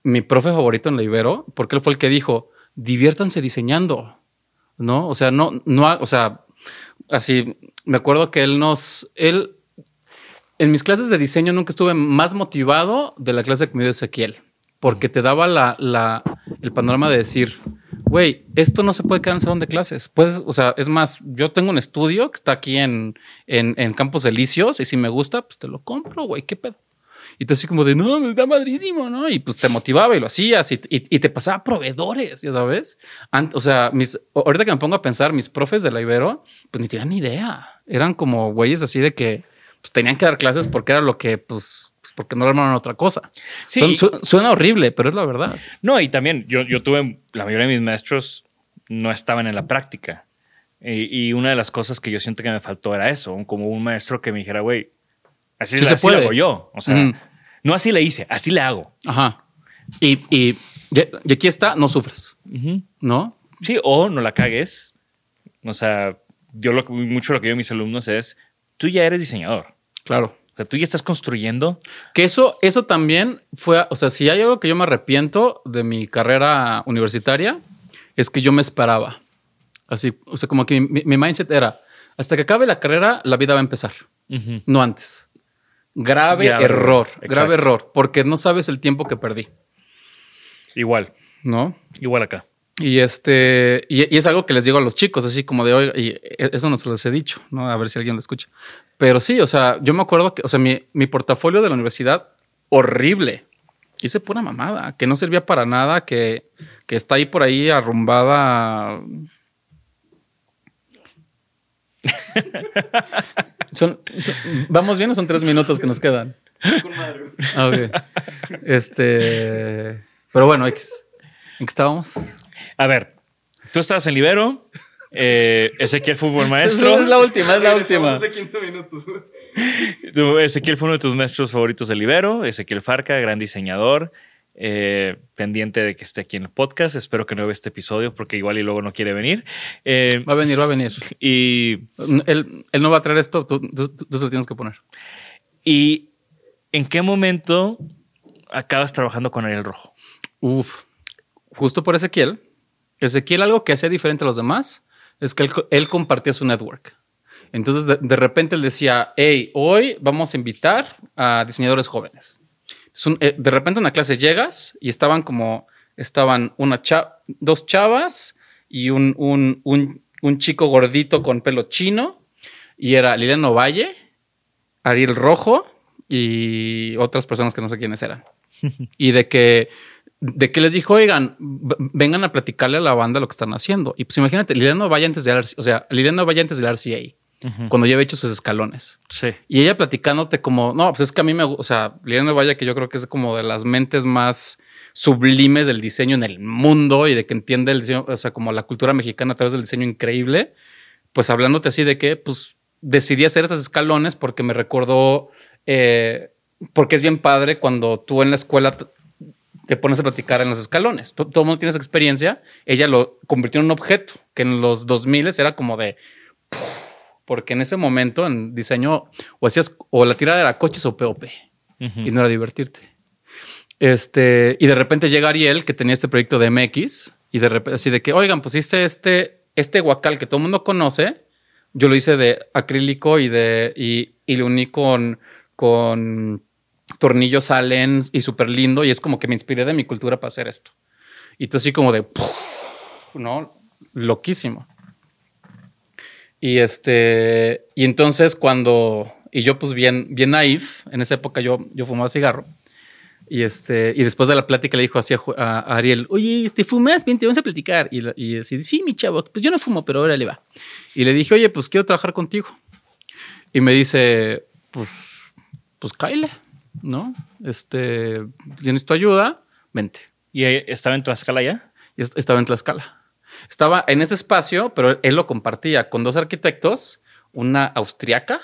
mi profe favorito en la Ibero porque él fue el que dijo, diviértanse diseñando, ¿no? O sea, no, no, o sea, así, me acuerdo que él nos, él, en mis clases de diseño nunca estuve más motivado de la clase que me dio Ezequiel porque te daba la, la, el panorama de decir, güey, esto no se puede quedar en salón de clases. Puedes, o sea, es más, yo tengo un estudio que está aquí en, en, en Campos Elíseos y si me gusta, pues te lo compro, güey, qué pedo. Y te así como de, no, me está madrísimo, ¿no? Y pues te motivaba y lo hacías y, te pasaba proveedores, ya sabes. O sea, ahorita que me pongo a pensar, mis profes de la Ibero, pues ni tenían ni idea. Eran como güeyes así de que pues, tenían que dar clases porque era lo que, pues, pues, porque no armaron otra cosa. Sí, su- suena horrible, pero es la verdad. No, y también yo, yo tuve, la mayoría de mis maestros no estaban en la práctica. Y, y una de las cosas que yo siento que me faltó era eso, como un maestro que me dijera, güey, así, Sí así se lo puede. hago yo. O sea, no así le hice, así le hago. Ajá. Y, y, y aquí está, no sufras, ¿no? Sí, o no la cagues. O sea, yo lo, mucho lo que yo a mis alumnos es, tú ya eres diseñador. Claro. O sea, tú ya estás construyendo. Que eso, eso también fue, o sea, si hay algo que yo me arrepiento de mi carrera universitaria, es que yo me esperaba. Así, o sea, como que mi, mi mindset era, hasta que acabe la carrera, la vida va a empezar, no antes. Grave, Grave error, error, exacto. grave error, porque no sabes el tiempo que perdí, Igual, ¿no? igual acá. Y este, y, y es algo que les digo a los chicos, así como de hoy, y eso no se los he dicho, ¿no? A ver si alguien lo escucha. Pero sí, o sea, yo me acuerdo que, o sea, mi, mi portafolio de la universidad, horrible. Hice pura mamada, que no servía para nada, que, que está ahí por ahí arrumbada. Son, son- ¿Vamos bien o son tres minutos que nos quedan? Ah, ok. Este, pero bueno, X. ¿En qué estábamos? A ver, tú estabas en Libero. Eh, Ezequiel fue un buen maestro. Es la última, es la última. Tú, Ezequiel fue uno de tus maestros favoritos del Ibero. Ezequiel Farca, gran diseñador. eh, pendiente de que esté aquí en el podcast. Espero que no vea este episodio porque igual y luego no quiere venir. Eh, Va a venir, va a venir. y, Él, él no va a traer esto, tú, tú- tú se lo tienes que poner. ¿Y en qué momento acabas trabajando con Ariel Rojo? Uf. Justo por Ezequiel. Ezequiel, algo que hacía diferente a los demás es que él, co- él compartía su network. Entonces, de, de repente él decía: Hey, hoy vamos a invitar a diseñadores jóvenes. Un- eh, de repente en la clase llegas y estaban como: estaban una cha- dos chavas y un, un, un, chico gordito con pelo chino. Y era Liliana Valle, Ariel Rojo y otras personas que no sé quiénes eran. y de que, de que les dijo, oigan, vengan a platicarle a la banda lo que están haciendo. Y pues imagínate, Liliana Valle antes del RCA, o sea, Liliana Valle antes del RCA, cuando ya había hecho sus escalones. Sí. Y ella platicándote como, no, pues es que a mí me, gu- o sea, Liliana Valle, que yo creo que es como de las mentes más sublimes del diseño en el mundo y de que entiende el diseño, o sea, como la cultura mexicana a través del diseño increíble, pues hablándote así de que, pues decidí hacer estos escalones porque me recordó, eh, porque es bien padre cuando tú en la escuela te pones a platicar en los escalones. To- Todo el mundo tiene esa experiencia. Ella lo convirtió en un objeto que en los 2000 era como de porque en ese momento en diseño o hacías o la tirada era coches o POP y no era divertirte. Este, y de repente llega Ariel que tenía este proyecto de MX y de repente así de que, oigan, hice este, este guacal que todo el mundo conoce. Yo lo hice de acrílico y de, y, y lo uní con, con tornillos Allen y súper lindo. Y es como que me inspiré de mi cultura para hacer esto. Y tú así como de, no, loquísimo. Y este, y entonces cuando, y yo pues bien, bien naif, en esa época yo, yo fumaba cigarro. Y este, y después de la plática le dijo así a, a- Ariel, oye, este fumas, bien, te vamos a platicar. Y, y así, sí, mi chavo, pues yo no fumo, pero ahora le va. Y le dije, oye, pues quiero trabajar contigo. Y me dice, pues, pues cáile, ¿no? Este, tienes tu ayuda, vente. ¿Y estaba en Tlaxcala ya? Y estaba en Tlaxcala. Estaba en ese espacio, pero él lo compartía con dos arquitectos, una austriaca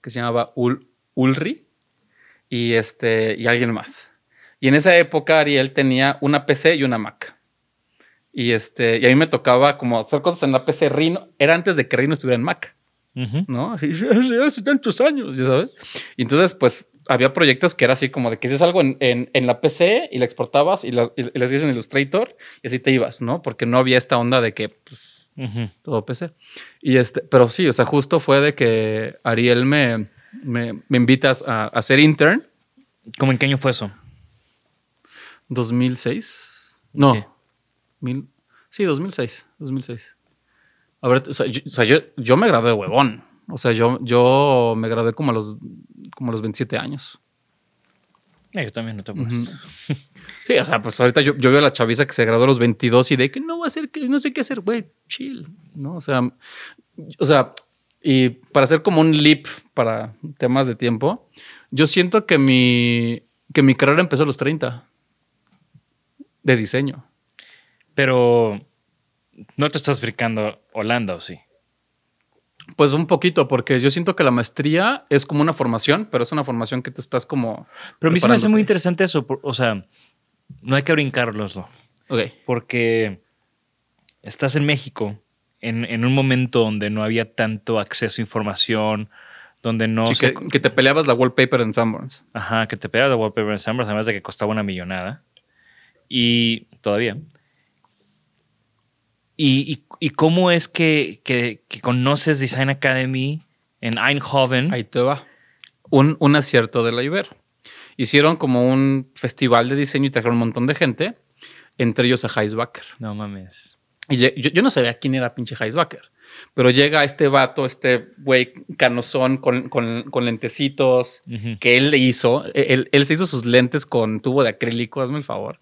que se llamaba Ulri y este y alguien más. Y en esa época Ariel tenía una PC y una Mac. Y este, y a mí me tocaba como hacer cosas en la PC Rino. Era antes de que Rino estuviera en Mac. ¿No? Y hace tantos años, ya sabes. Y entonces, pues había proyectos que era así como de que hacías algo en, en, la PC y la exportabas y, la, y, hacías en Illustrator y así te ibas, ¿no? Porque no había esta onda de que pues, todo PC. Y este, pero sí, o sea, justo fue de que Ariel me, me, me invitas a, a ser intern. ¿Cómo en qué año fue eso? 2006. No. Mil, sí, 2006. 2006. A ver, o sea, yo, yo, me gradué de huevón. O sea, yo, yo me gradué como a los, como a los 27 años. Eh, yo también no te Sí, o sea, pues ahorita yo, yo, veo a la chaviza que se graduó a los 22 y de que no va a hacer, que no sé qué hacer, güey, chill, ¿no? O sea, o sea, y para hacer como un leap para temas de tiempo, yo siento que mi, que mi carrera empezó a los 30 de diseño. Pero no te estás brincando Holanda, ¿o sí? Pues un poquito, porque yo siento que la maestría es como una formación, pero es una formación que tú estás como. Pero a mí se me hace muy interesante eso. O sea, no hay que brincarlos, Ok. Porque estás en México en, un momento donde no había tanto acceso a información, donde no. Sí, que, te peleabas la wallpaper en Sanborns. Ajá, que te peleabas la wallpaper en Sanborns, además de que costaba una millonada. Y todavía. ¿Y, y, cómo es que, que, conoces Design Academy en Eindhoven? Ahí te va. Un, un acierto de la Ibero. Hicieron como un festival de diseño y trajeron un montón de gente, entre ellos a Heisbacher. No mames. Y yo, yo, no sabía quién era pinche Heisbacher, pero llega este vato, este güey canosón con, con, con lentecitos que él le hizo. Él, él, se hizo sus lentes con tubo de acrílico, hazme el favor.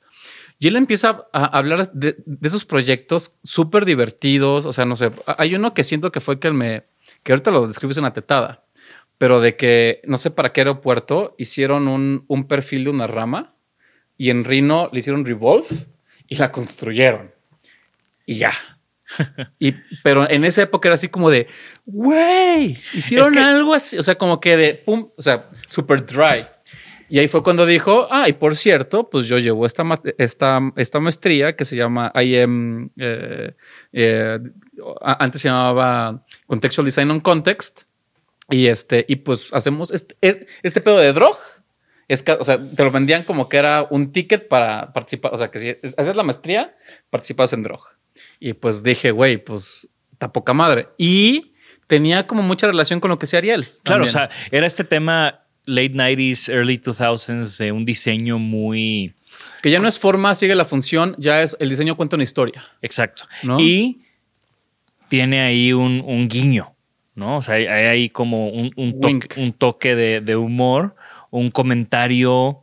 Y él empieza a hablar de, esos proyectos súper divertidos. O sea, no sé, hay uno que siento que fue que él me, que ahorita lo describes una tetada, pero de que no sé para qué aeropuerto hicieron un, un perfil de una rama y en Rino le hicieron revolve y la construyeron. Y ya. y, pero en esa época era así como de, güey, hicieron algo así, o sea, como que de, pum, o sea, super dry. Y ahí fue cuando dijo, ah, y por cierto, pues yo llevo esta, esta, esta maestría que se llama IM, eh, eh, antes se llamaba Contextual Design on Context. Y este, y pues hacemos este, este pedo de drog. Es que, o sea, te lo vendían como que era un ticket para participar. O sea, que si haces la maestría, participas en drog. Y pues dije, güey, pues está poca madre. Y tenía como mucha relación con lo que se él. Claro, o sea, era este tema late 90s, early 2000s de un diseño muy... Que ya no es forma, sigue la función, ya es el diseño cuenta una historia. Exacto. Y tiene ahí un, guiño, ¿no? O sea, hay, ahí como un, un, toque de, humor, un comentario.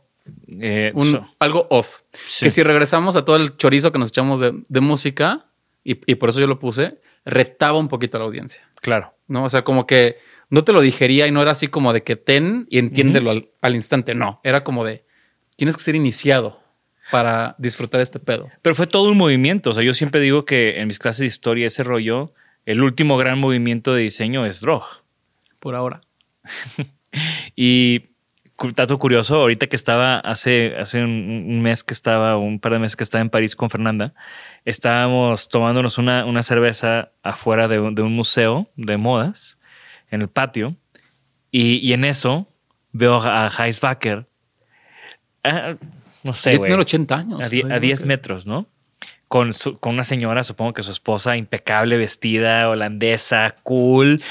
Eh, algo off. Que si regresamos a todo el chorizo que nos echamos de, música, y, y, por eso yo lo puse, retaba un poquito a la audiencia. Claro. ¿No? O sea, como que no te lo digería y no era así como de que ten y entiéndelo al, instante. No, era como de tienes que ser iniciado para disfrutar este pedo. Pero fue todo un movimiento. O sea, yo siempre digo que en mis clases de historia, ese rollo, el último gran movimiento de diseño es Drog. Por ahora. y dato curioso, ahorita que estaba hace, hace un, mes que estaba, un par de meses que estaba en París con Fernanda, estábamos tomándonos una, una cerveza afuera de de un museo de modas en el patio y, en eso veo a Heisbacher. Ah, no sé. Tiene 80 años. A, 10 metros, ¿no? Con, con una señora, supongo que su esposa, impecable, vestida, holandesa, cool.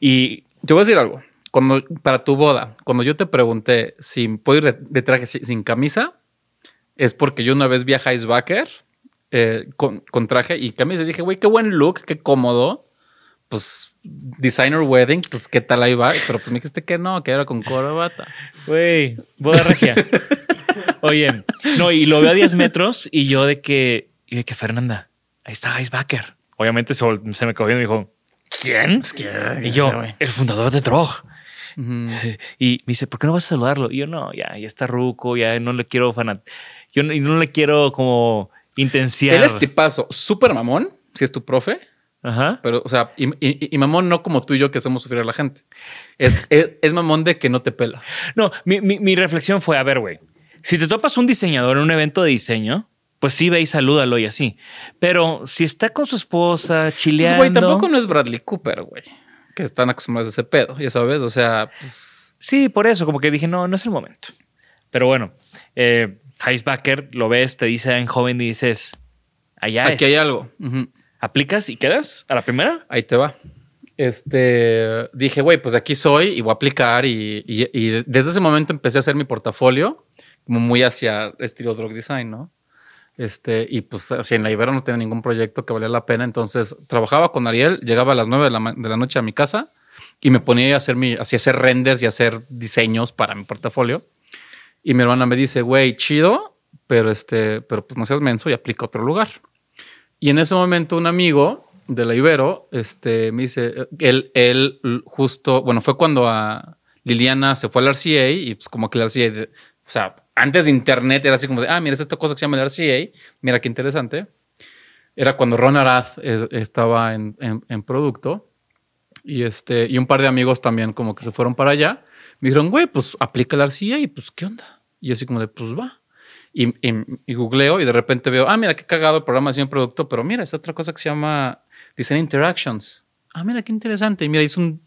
Y te voy a decir algo. Cuando, para tu boda, cuando yo te pregunté si puedo ir de, traje sin camisa, es porque yo una vez vi a Heisbacher eh, con, con, traje y camisa y dije, güey, qué buen look, qué cómodo pues, designer wedding, pues, ¿qué tal ahí va? Pero pues me dijiste que no, que era con corbata. Güey, boda regia. Oye, no, y lo veo a 10 metros y yo de que, y de que Fernanda, ahí está Icebacker. Obviamente se, me cogió y me dijo, ¿quién? y yo, el fundador de Drog. Y me dice, ¿por qué no vas a saludarlo? Y yo, no, ya, ya está ruco, ya no le quiero fanat. Yo no, y no le quiero como intenciar. Él es tipazo, súper mamón, si es tu profe. Ajá. Pero, o sea, y, y- y mamón no como tú y yo que hacemos sufrir a la gente. Es, es, es mamón de que no te pela. No, mi, mi- mi reflexión fue, a ver, güey, si te topas un diseñador en un evento de diseño, pues sí ve y salúdalo y así. Pero si está con su esposa Pues, chileando... güey, tampoco no es Bradley Cooper, güey. Que están acostumbrados a ese pedo, ya sabes. O sea, pues, Sí, por eso, como que dije, no, no es el momento. Pero bueno, eh, Heisbacher lo ves, te dice en joven y dices, allá aquí es. hay algo. Ujú. ¿Aplicas y quedas a la primera? Ahí te va. Este dije, güey, pues aquí soy y voy a aplicar. Y, desde ese momento empecé a hacer mi portafolio, como muy hacia estilo drug design, ¿no? Este, y pues así en la Ibero no tenía ningún proyecto que valía la pena. Entonces trabajaba con Ariel, llegaba a las 9 de la, de la noche a mi casa y me ponía a hacer mi, así hacer renders y hacer diseños para mi portafolio. Y mi hermana me dice, güey, chido, pero este, pero pues no seas menso y aplica a otro lugar. Y en ese momento un amigo de la Ibero este, me dice, él, él justo, bueno, fue cuando a Liliana se fue al RCA y pues como que el RCA, o sea, antes de internet era así como de, ah, mira, es esta cosa que se llama el RCA, mira qué interesante. Era cuando Ron Arad es- estaba en, en- producto y, este, y un par de amigos también como que se fueron para allá. Me dijeron, güey, pues aplica el RCA y pues, ¿qué onda? Y así como de, pues va. Y, y, y googleo y de repente veo, ah, mira qué cagado el programa de de producto, pero mira, es otra cosa que se llama Design Interactions. Ah, mira qué interesante. Y mira, hizo un.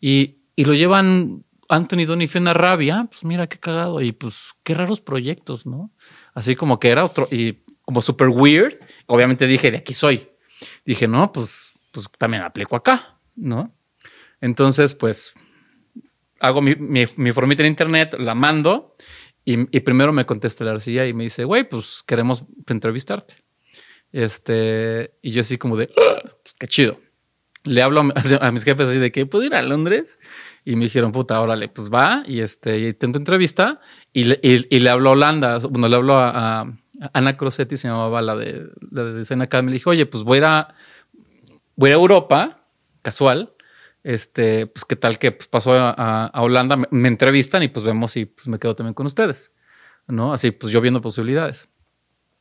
Y, y lo llevan Anthony Don y Fiona Rabi. Ah, pues mira qué cagado. Y pues qué raros proyectos, ¿no? Así como que era otro. Y como súper weird. Obviamente dije, de aquí soy. Dije, no, pues, pues también aplico acá, ¿no? Entonces, pues hago mi, mi, mi formita en internet, la mando y, y primero me contesta la arcilla y me dice, güey, pues queremos entrevistarte. Este, y yo así como de, "Ah, pues qué chido. Le hablo a, a mis jefes así de que puedo ir a Londres y me dijeron, puta, órale, pues va y este, y intento entrevista y le, y, y le hablo a Holanda, bueno, le hablo a, a Ana Crosetti, se llamaba la de, la de Design Academy, le dije, oye, pues voy a voy a Europa, casual, este, pues qué tal que pues, pasó a, Holanda, me, me entrevistan y pues vemos y pues me quedo también con ustedes, ¿no? Así pues yo viendo posibilidades.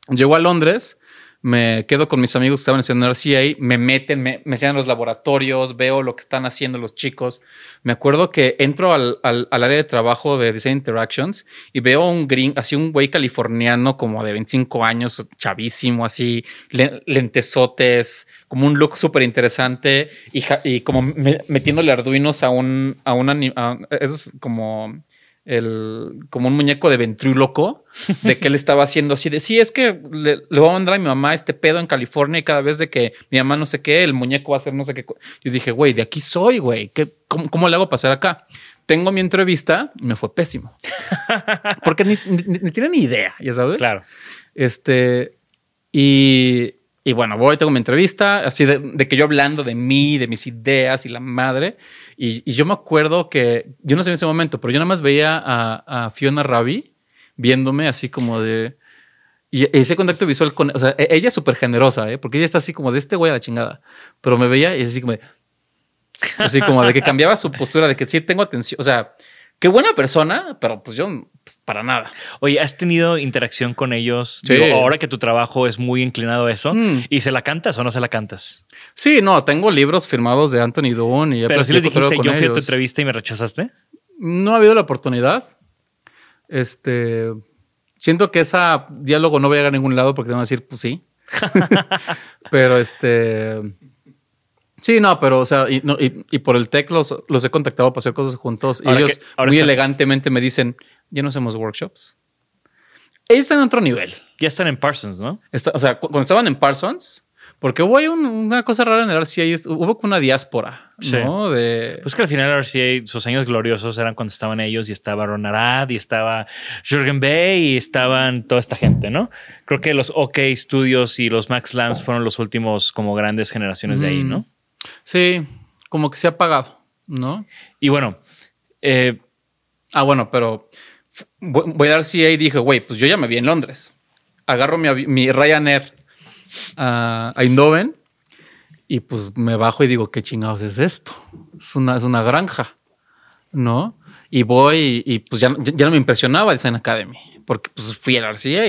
Llego a Londres, me quedo con mis amigos que estaban en RCA, me meten, me, me enseñan los laboratorios, veo lo que están haciendo los chicos. Me acuerdo que entro al, al- al área de trabajo de Design Interactions y veo un green, así un güey californiano como de 25 años, chavísimo, así, le- lentesotes, como un look súper interesante y, como me- metiéndole arduinos a un, a un, eso es como el, como un muñeco de ventríloco de que él estaba haciendo así de sí, es que le, le voy a mandar a mi mamá este pedo en California y cada vez de que mi mamá no sé qué, el muñeco va a hacer no sé qué. co-". Yo dije, güey, de aquí soy, güey. ¿Qué- cómo, cómo le hago pasar acá? Tengo mi entrevista, me fue pésimo. Porque ni, ni, ni tienen ni idea, ya sabes. Claro. Este, y, y bueno, voy, tengo mi entrevista, así de, de que yo hablando de mí, de mis ideas y la madre. Y, y yo me acuerdo que, yo no sé en ese momento, pero yo nada más veía a, a Fiona Rabi viéndome así como de... Y ese contacto visual con... O sea, e- ella es súper generosa, ¿eh? porque ella está así como de este güey a la chingada. Pero me veía y así como de... Así como de que cambiaba su postura, de que sí tengo atención. O sea, qué buena persona, pero pues yo pues, para nada. Oye, ¿has tenido interacción con ellos? Sí. Digo, ahora que tu trabajo es muy inclinado a eso. Mm. ¿Y se la cantas o no se la cantas? Sí, no, tengo libros firmados de Anthony Doon y Pero si les dijiste, yo fui a tu entrevista y me rechazaste. No ha habido la oportunidad. Este siento que ese diálogo no va a llegar a ningún lado porque te van a decir, pues sí. pero este sí, no, pero o sea, y, no, y- y por el tech los, los he contactado para hacer cosas juntos. Y ellos que- ahora muy elegantemente me dicen, ya no hacemos workshops. Ellos están en otro nivel. Ya están en Parsons, ¿no? Está- o sea, cu- cuando estaban en Parsons, porque hubo un- una cosa rara en el RCA, hubo una diáspora, Sí. ¿no? De, Pues que al final RCA, sus años gloriosos eran cuando estaban ellos y estaba Ron Arad y estaba Jürgen Bay y estaban toda esta gente, ¿no? Creo que los OK Studios y los Max Lams fueron los últimos como grandes generaciones de ahí, ¿no? Sí, como que se ha apagado, ¿no? Y bueno, eh, Ah, bueno, pero voy a RCA y dije, güey, pues yo ya me vi en Londres. Agarro mi, Ryanair a, a Eindhoven y pues me bajo y digo, ¿qué chingados es esto? Es una, es una granja, ¿no? Y voy y, pues ya, ya no me impresionaba el Design Academy, porque pues fui al RCA.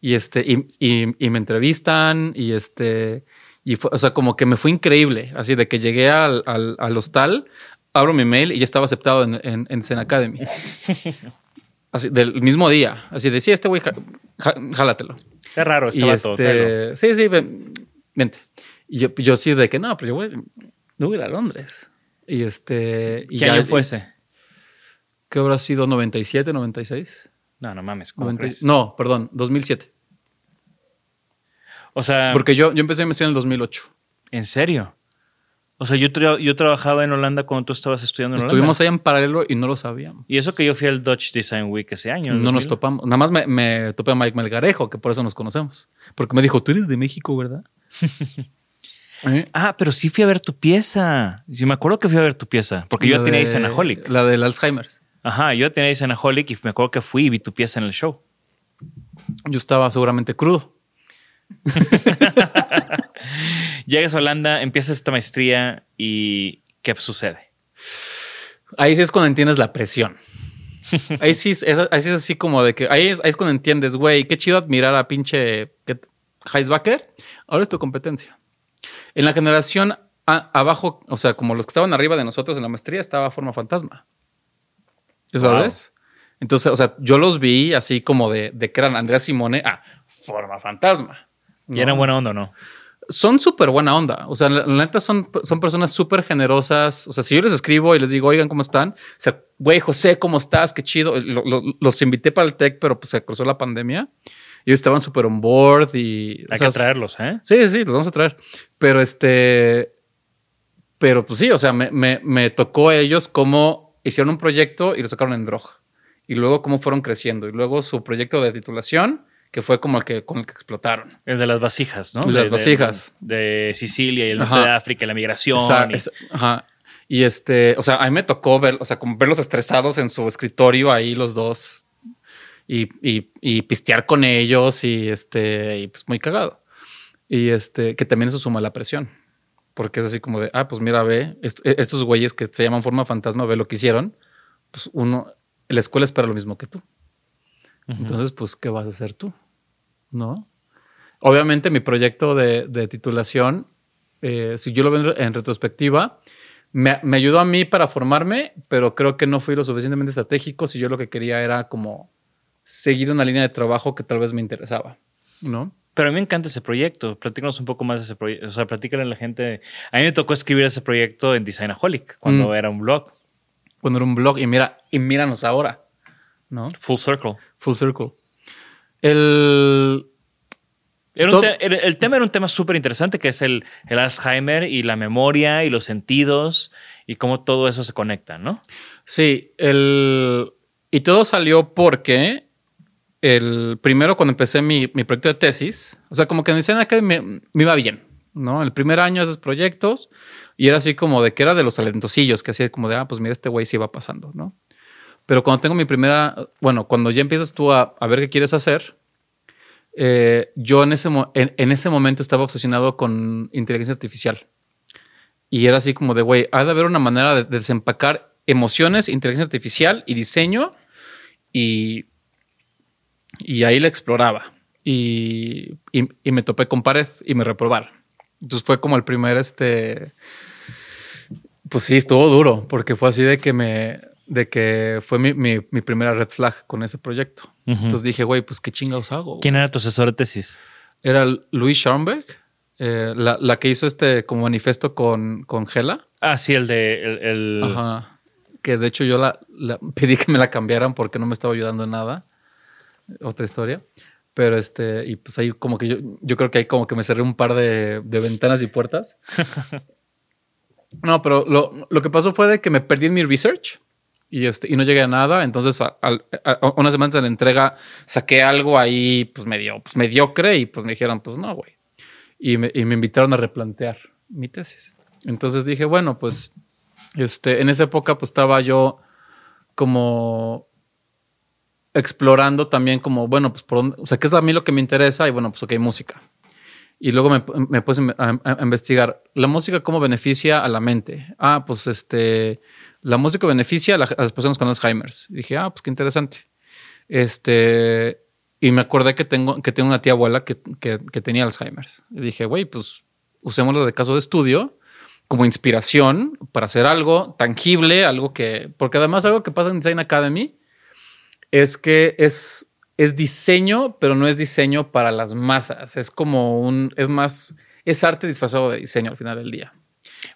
Y este, y, y, y me entrevistan y este, y fue, o sea, como que me fue increíble, así de que llegué al, al, al hostal, abro mi mail y ya estaba aceptado en, en, en Zen Academy. Así, del mismo día. Así de, sí, este güey, jálatelo. Es raro, este Y vato, este, sí, sí, ven, vente. Y yo, yo sí de que no, pero yo voy, no voy a ir a Londres. Y este. y ¿Qué ya- año fue ese? ¿Qué habrá sido? ¿97, 96? No, no mames. ¿cómo 90 crees? no, perdón, 2007. O sea, Porque yo, yo empecé a investigar en el 2008. ¿en serio? O sea, yo, tra- yo trabajaba en Holanda cuando tú estabas estudiando en Estuvimos Holanda. ahí en paralelo y no lo sabíamos. Y eso que yo fui al Dutch Design Week ese año. No nos 2000. topamos. Nada más me, me topé a Mike Melgarejo, que por eso nos conocemos. Porque me dijo, tú eres de México, ¿verdad? ¿Eh? Ah, pero sí fui a ver tu pieza. Yo me acuerdo que fui a ver tu pieza. Porque yo La tenía de- Isenaholic. La del Alzheimer. Ajá, yo tenía Isenaholic y me acuerdo que fui y vi tu pieza en el show. Yo estaba seguramente crudo. Llegas a Holanda, empiezas esta maestría y ¿qué sucede? Ahí sí es cuando entiendes la presión. Ahí sí es, es- ahí sí es así como de que ahí es, ahí es cuando entiendes, güey, qué chido admirar a pinche. Heisbacher. Ahora es tu competencia. En la generación a- abajo, o sea, como los que estaban arriba de nosotros en la maestría, estaba Forma Fantasma. ¿Ya Wow. ¿Sabes? Entonces, o sea, yo los vi así como de, de que eran Andrea Simone a Forma Fantasma. ¿Y ¿no? eran buena onda o no? son súper buena onda. O sea, la, la neta son, son personas súper generosas. O sea, si yo les escribo y les digo, oigan, ¿cómo están? O sea, güey, José, ¿cómo estás? Qué chido. Lo- lo- los invité para el TEC, pero pues se cruzó la pandemia. Y ellos estaban súper on board y... o Hay sea, que traerlos, ¿eh? Sí, sí, los vamos a traer. Pero este... Pero pues sí, o sea, me, me, me tocó a ellos cómo hicieron un proyecto y lo sacaron en Drog. Y luego cómo fueron creciendo. Y luego su proyecto de titulación, que fue como el que, con el que explotaron. El de las vasijas, ¿no? De las vasijas. De, Sicilia y el norte Ajá. de África, y la migración. Esa- y- esa- ajá. Y este, o sea, a mí me tocó ver, o sea, como verlos estresados en su escritorio ahí los dos y, y- y pistear con ellos y este, y pues muy cagado. Y este, que también eso suma la presión, porque es así como de, ah, pues mira, ve, est- estos güeyes que se llaman forma fantasma, ve lo que hicieron, pues uno, la escuela espera lo mismo que tú. Entonces, pues, ¿qué vas a hacer tú? ¿No? Obviamente mi proyecto de, de titulación, eh, si yo lo veo en retrospectiva, me, me ayudó a mí para formarme, pero creo que no fui lo suficientemente estratégico si yo lo que quería era como seguir una línea de trabajo que tal vez me interesaba, ¿no? Pero a mí me encanta ese proyecto. Platícanos un poco más de ese proyecto. O sea, platícale a la gente. A mí me tocó escribir ese proyecto en Designaholic cuando Mm. era un blog. Cuando era un blog y mira, y míranos ahora, ¿no? Full Circle. Full circle. El, Era un Todo- te- era- el tema era un tema súper interesante que es el, el Alzheimer y la memoria y los sentidos y cómo todo eso se conecta, ¿no? Sí, el, y todo salió porque el primero cuando empecé mi, mi proyecto de tesis, o sea, como que en Design Academy me, me iba bien, ¿no? El primer año haces proyectos y era así como de que era de los talentosillos, que hacía como de, ah, pues mira, este güey sí va pasando, ¿no? Pero cuando tengo mi primera, bueno, cuando ya empiezas tú a, a ver qué quieres hacer, eh, yo en ese, en, en ese momento estaba obsesionado con inteligencia artificial. Y era así como de, güey, ha de haber una manera de, de desempacar emociones, inteligencia artificial y diseño. Y, y ahí la exploraba. Y, y- y me topé con pared y me reprobaron. Entonces fue como el primer, este... Pues sí, estuvo duro, porque fue así de que me... De que fue mi, mi- mi primera red flag con ese proyecto. Entonces dije, güey, pues qué chingados hago. ¿Quién era tu asesor de tesis? Era Louis Scharnberg, eh, la, la que hizo este como manifiesto con, con Gela. Ah, sí, el de el, el- Ajá. Que de hecho yo la, la- pedí que me la cambiaran porque no me estaba ayudando en nada. Otra historia. Pero este, y pues ahí como que yo, yo creo que ahí como que me cerré un par de, de ventanas y puertas. no, pero lo, lo que pasó fue de que me perdí en mi research y, este, y no llegué a nada. Entonces, a, a- a- unas semanas de la entrega saqué algo ahí, pues medio, pues mediocre y pues me dijeron, pues no, güey. Y me, y me invitaron a replantear mi tesis. Entonces dije, bueno, pues este, en esa época pues estaba yo como explorando también como, bueno, pues por dónde, o sea, qué es a mí lo que me interesa y bueno, pues ok, música. Y luego me, me puse a- a investigar la música cómo beneficia a la mente. Ah, pues este, la música beneficia a, la- a las personas con Alzheimer. Dije, ah, pues qué interesante. Este, y me acordé que tengo, que tengo una tía abuela que, que- que tenía Alzheimer. Y dije, güey, pues usémoslo de caso de estudio como inspiración para hacer algo tangible, algo que, porque además algo que pasa en Design Academy es que es, es diseño, pero no es diseño para las masas. Es como un, es más, es arte disfrazado de diseño al final del día.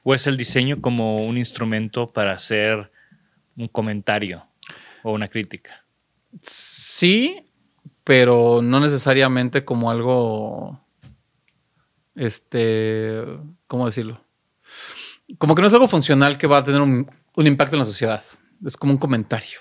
¿O es el diseño como un instrumento para hacer un comentario o una crítica? Sí, pero no necesariamente como algo, este, ¿cómo decirlo? Como que no es algo funcional que va a tener un, un impacto en la sociedad. Es como un comentario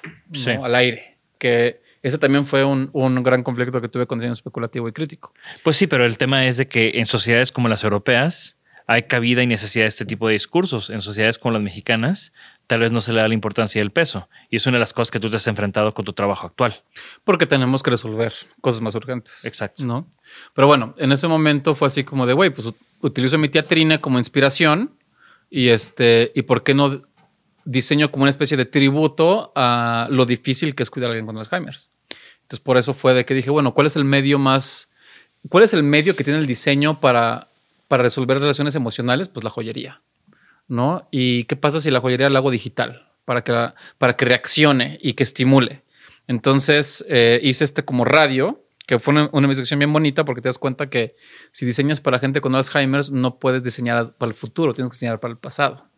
al aire, que ese también fue un, un gran conflicto que tuve con diseño especulativo y crítico. Pues sí, pero el tema es de que en sociedades como las europeas hay cabida y necesidad de este tipo de discursos. En sociedades como las mexicanas tal vez no se le da la importancia y el peso. Y es una de las cosas que tú te has enfrentado con tu trabajo actual. Porque tenemos que resolver cosas más urgentes. Exacto. ¿No? Pero bueno, en ese momento fue así como de, güey, pues ut- utilizo mi tía Trina como inspiración y este, y por qué no diseño como una especie de tributo a lo difícil que es cuidar a alguien con Alzheimer. Entonces, por eso fue de que dije, bueno, ¿cuál es el medio más, cuál es el medio que tiene el diseño para, para resolver relaciones emocionales? Pues la joyería. ¿no? ¿Y qué pasa si la joyería la hago digital para que, la- para que reaccione y que estimule? Entonces eh, hice este como radio, que fue una, una investigación bien bonita porque te das cuenta que si diseñas para gente con Alzheimer, no puedes diseñar para el futuro, tienes que diseñar para el pasado.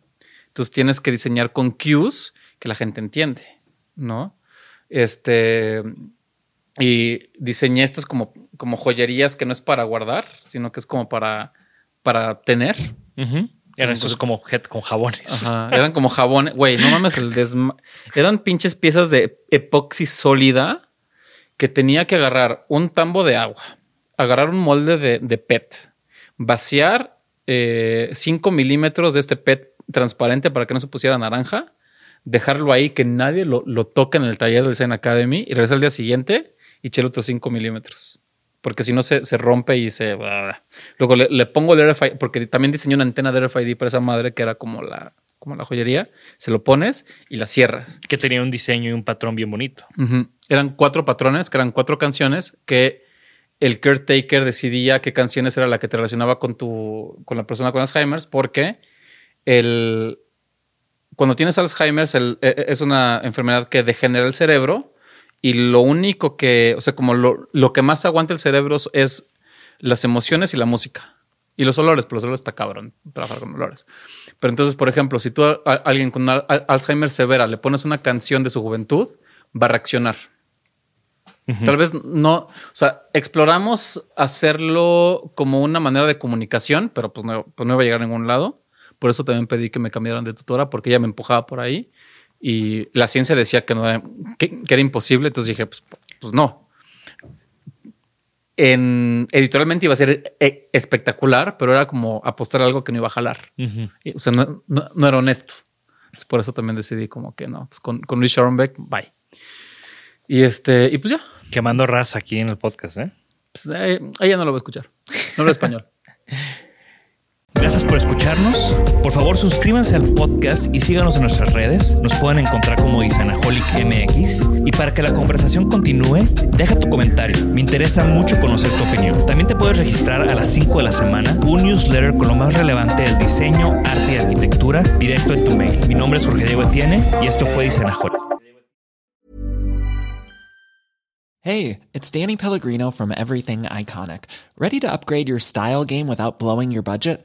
Entonces tienes que diseñar con cues que la gente entiende, ¿no? Este, y diseñé estas como, como joyerías que no es para guardar, sino que es como para, para tener. Eran esos como con jabones. Ajá, eran como jabones. Güey, no mames, el desma- Eran pinches piezas de epoxi sólida que tenía que agarrar un tambo de agua, agarrar un molde de, de PET, vaciar 5 milímetros de este PET transparente para que no se pusiera naranja, dejarlo ahí, que nadie lo, lo toque en el taller del Zen Academy y regresar al día siguiente y echarle otros 5 milímetros. Porque si no se, se rompe y se... Luego le, le pongo el RFID, porque también diseñé una antena de RFID para esa madre que era como la, como la joyería. Se lo pones y la cierras. Que tenía un diseño y un patrón bien bonito. Eran cuatro patrones, que eran cuatro canciones que el caretaker decidía qué canciones era la que te relacionaba con tu, con la persona con Alzheimer, porque el, cuando tienes Alzheimer el- e- es una enfermedad que degenera el cerebro y lo único que, o sea, como lo, lo que más aguanta el cerebro es las emociones y la música. Y los olores, pero los olores está cabrón trabajar con olores. Pero entonces, por ejemplo, si tú a, a alguien con al- al- Alzheimer severa le pones una canción de su juventud, va a reaccionar. Tal vez no, o sea, exploramos hacerlo como una manera de comunicación, pero pues no, pues no iba a llegar a ningún lado. Por eso también pedí que me cambiaran de tutora, porque ella me empujaba por ahí y la ciencia decía que, no era, que, que era imposible. Entonces dije, pues, pues no. En, editorialmente iba a ser eh, espectacular, pero era como apostar a algo que no iba a jalar. Y, O sea, no, no- no era honesto. Entonces, por eso también decidí como que no, pues con, con Luis Schoenbeck, bye. Y este, y pues ya, Quemando raza aquí en el podcast, ¿eh? pues, eh, ella no lo va a escuchar. No habla español. Gracias por escucharnos. Por favor, suscríbanse al podcast y síganos en nuestras redes. Nos pueden encontrar como Isanaholic MX. Y para que la conversación continúe, deja tu comentario. Me interesa mucho conocer tu opinión. También te puedes registrar a las 5 de la semana un newsletter con lo más relevante del diseño, arte y arquitectura directo en tu mail. Mi nombre es Jorge Diego Etienne y esto fue Isanaholic. Hey, it's Danny Pellegrino from Everything Iconic. Ready to upgrade your style game without blowing your budget?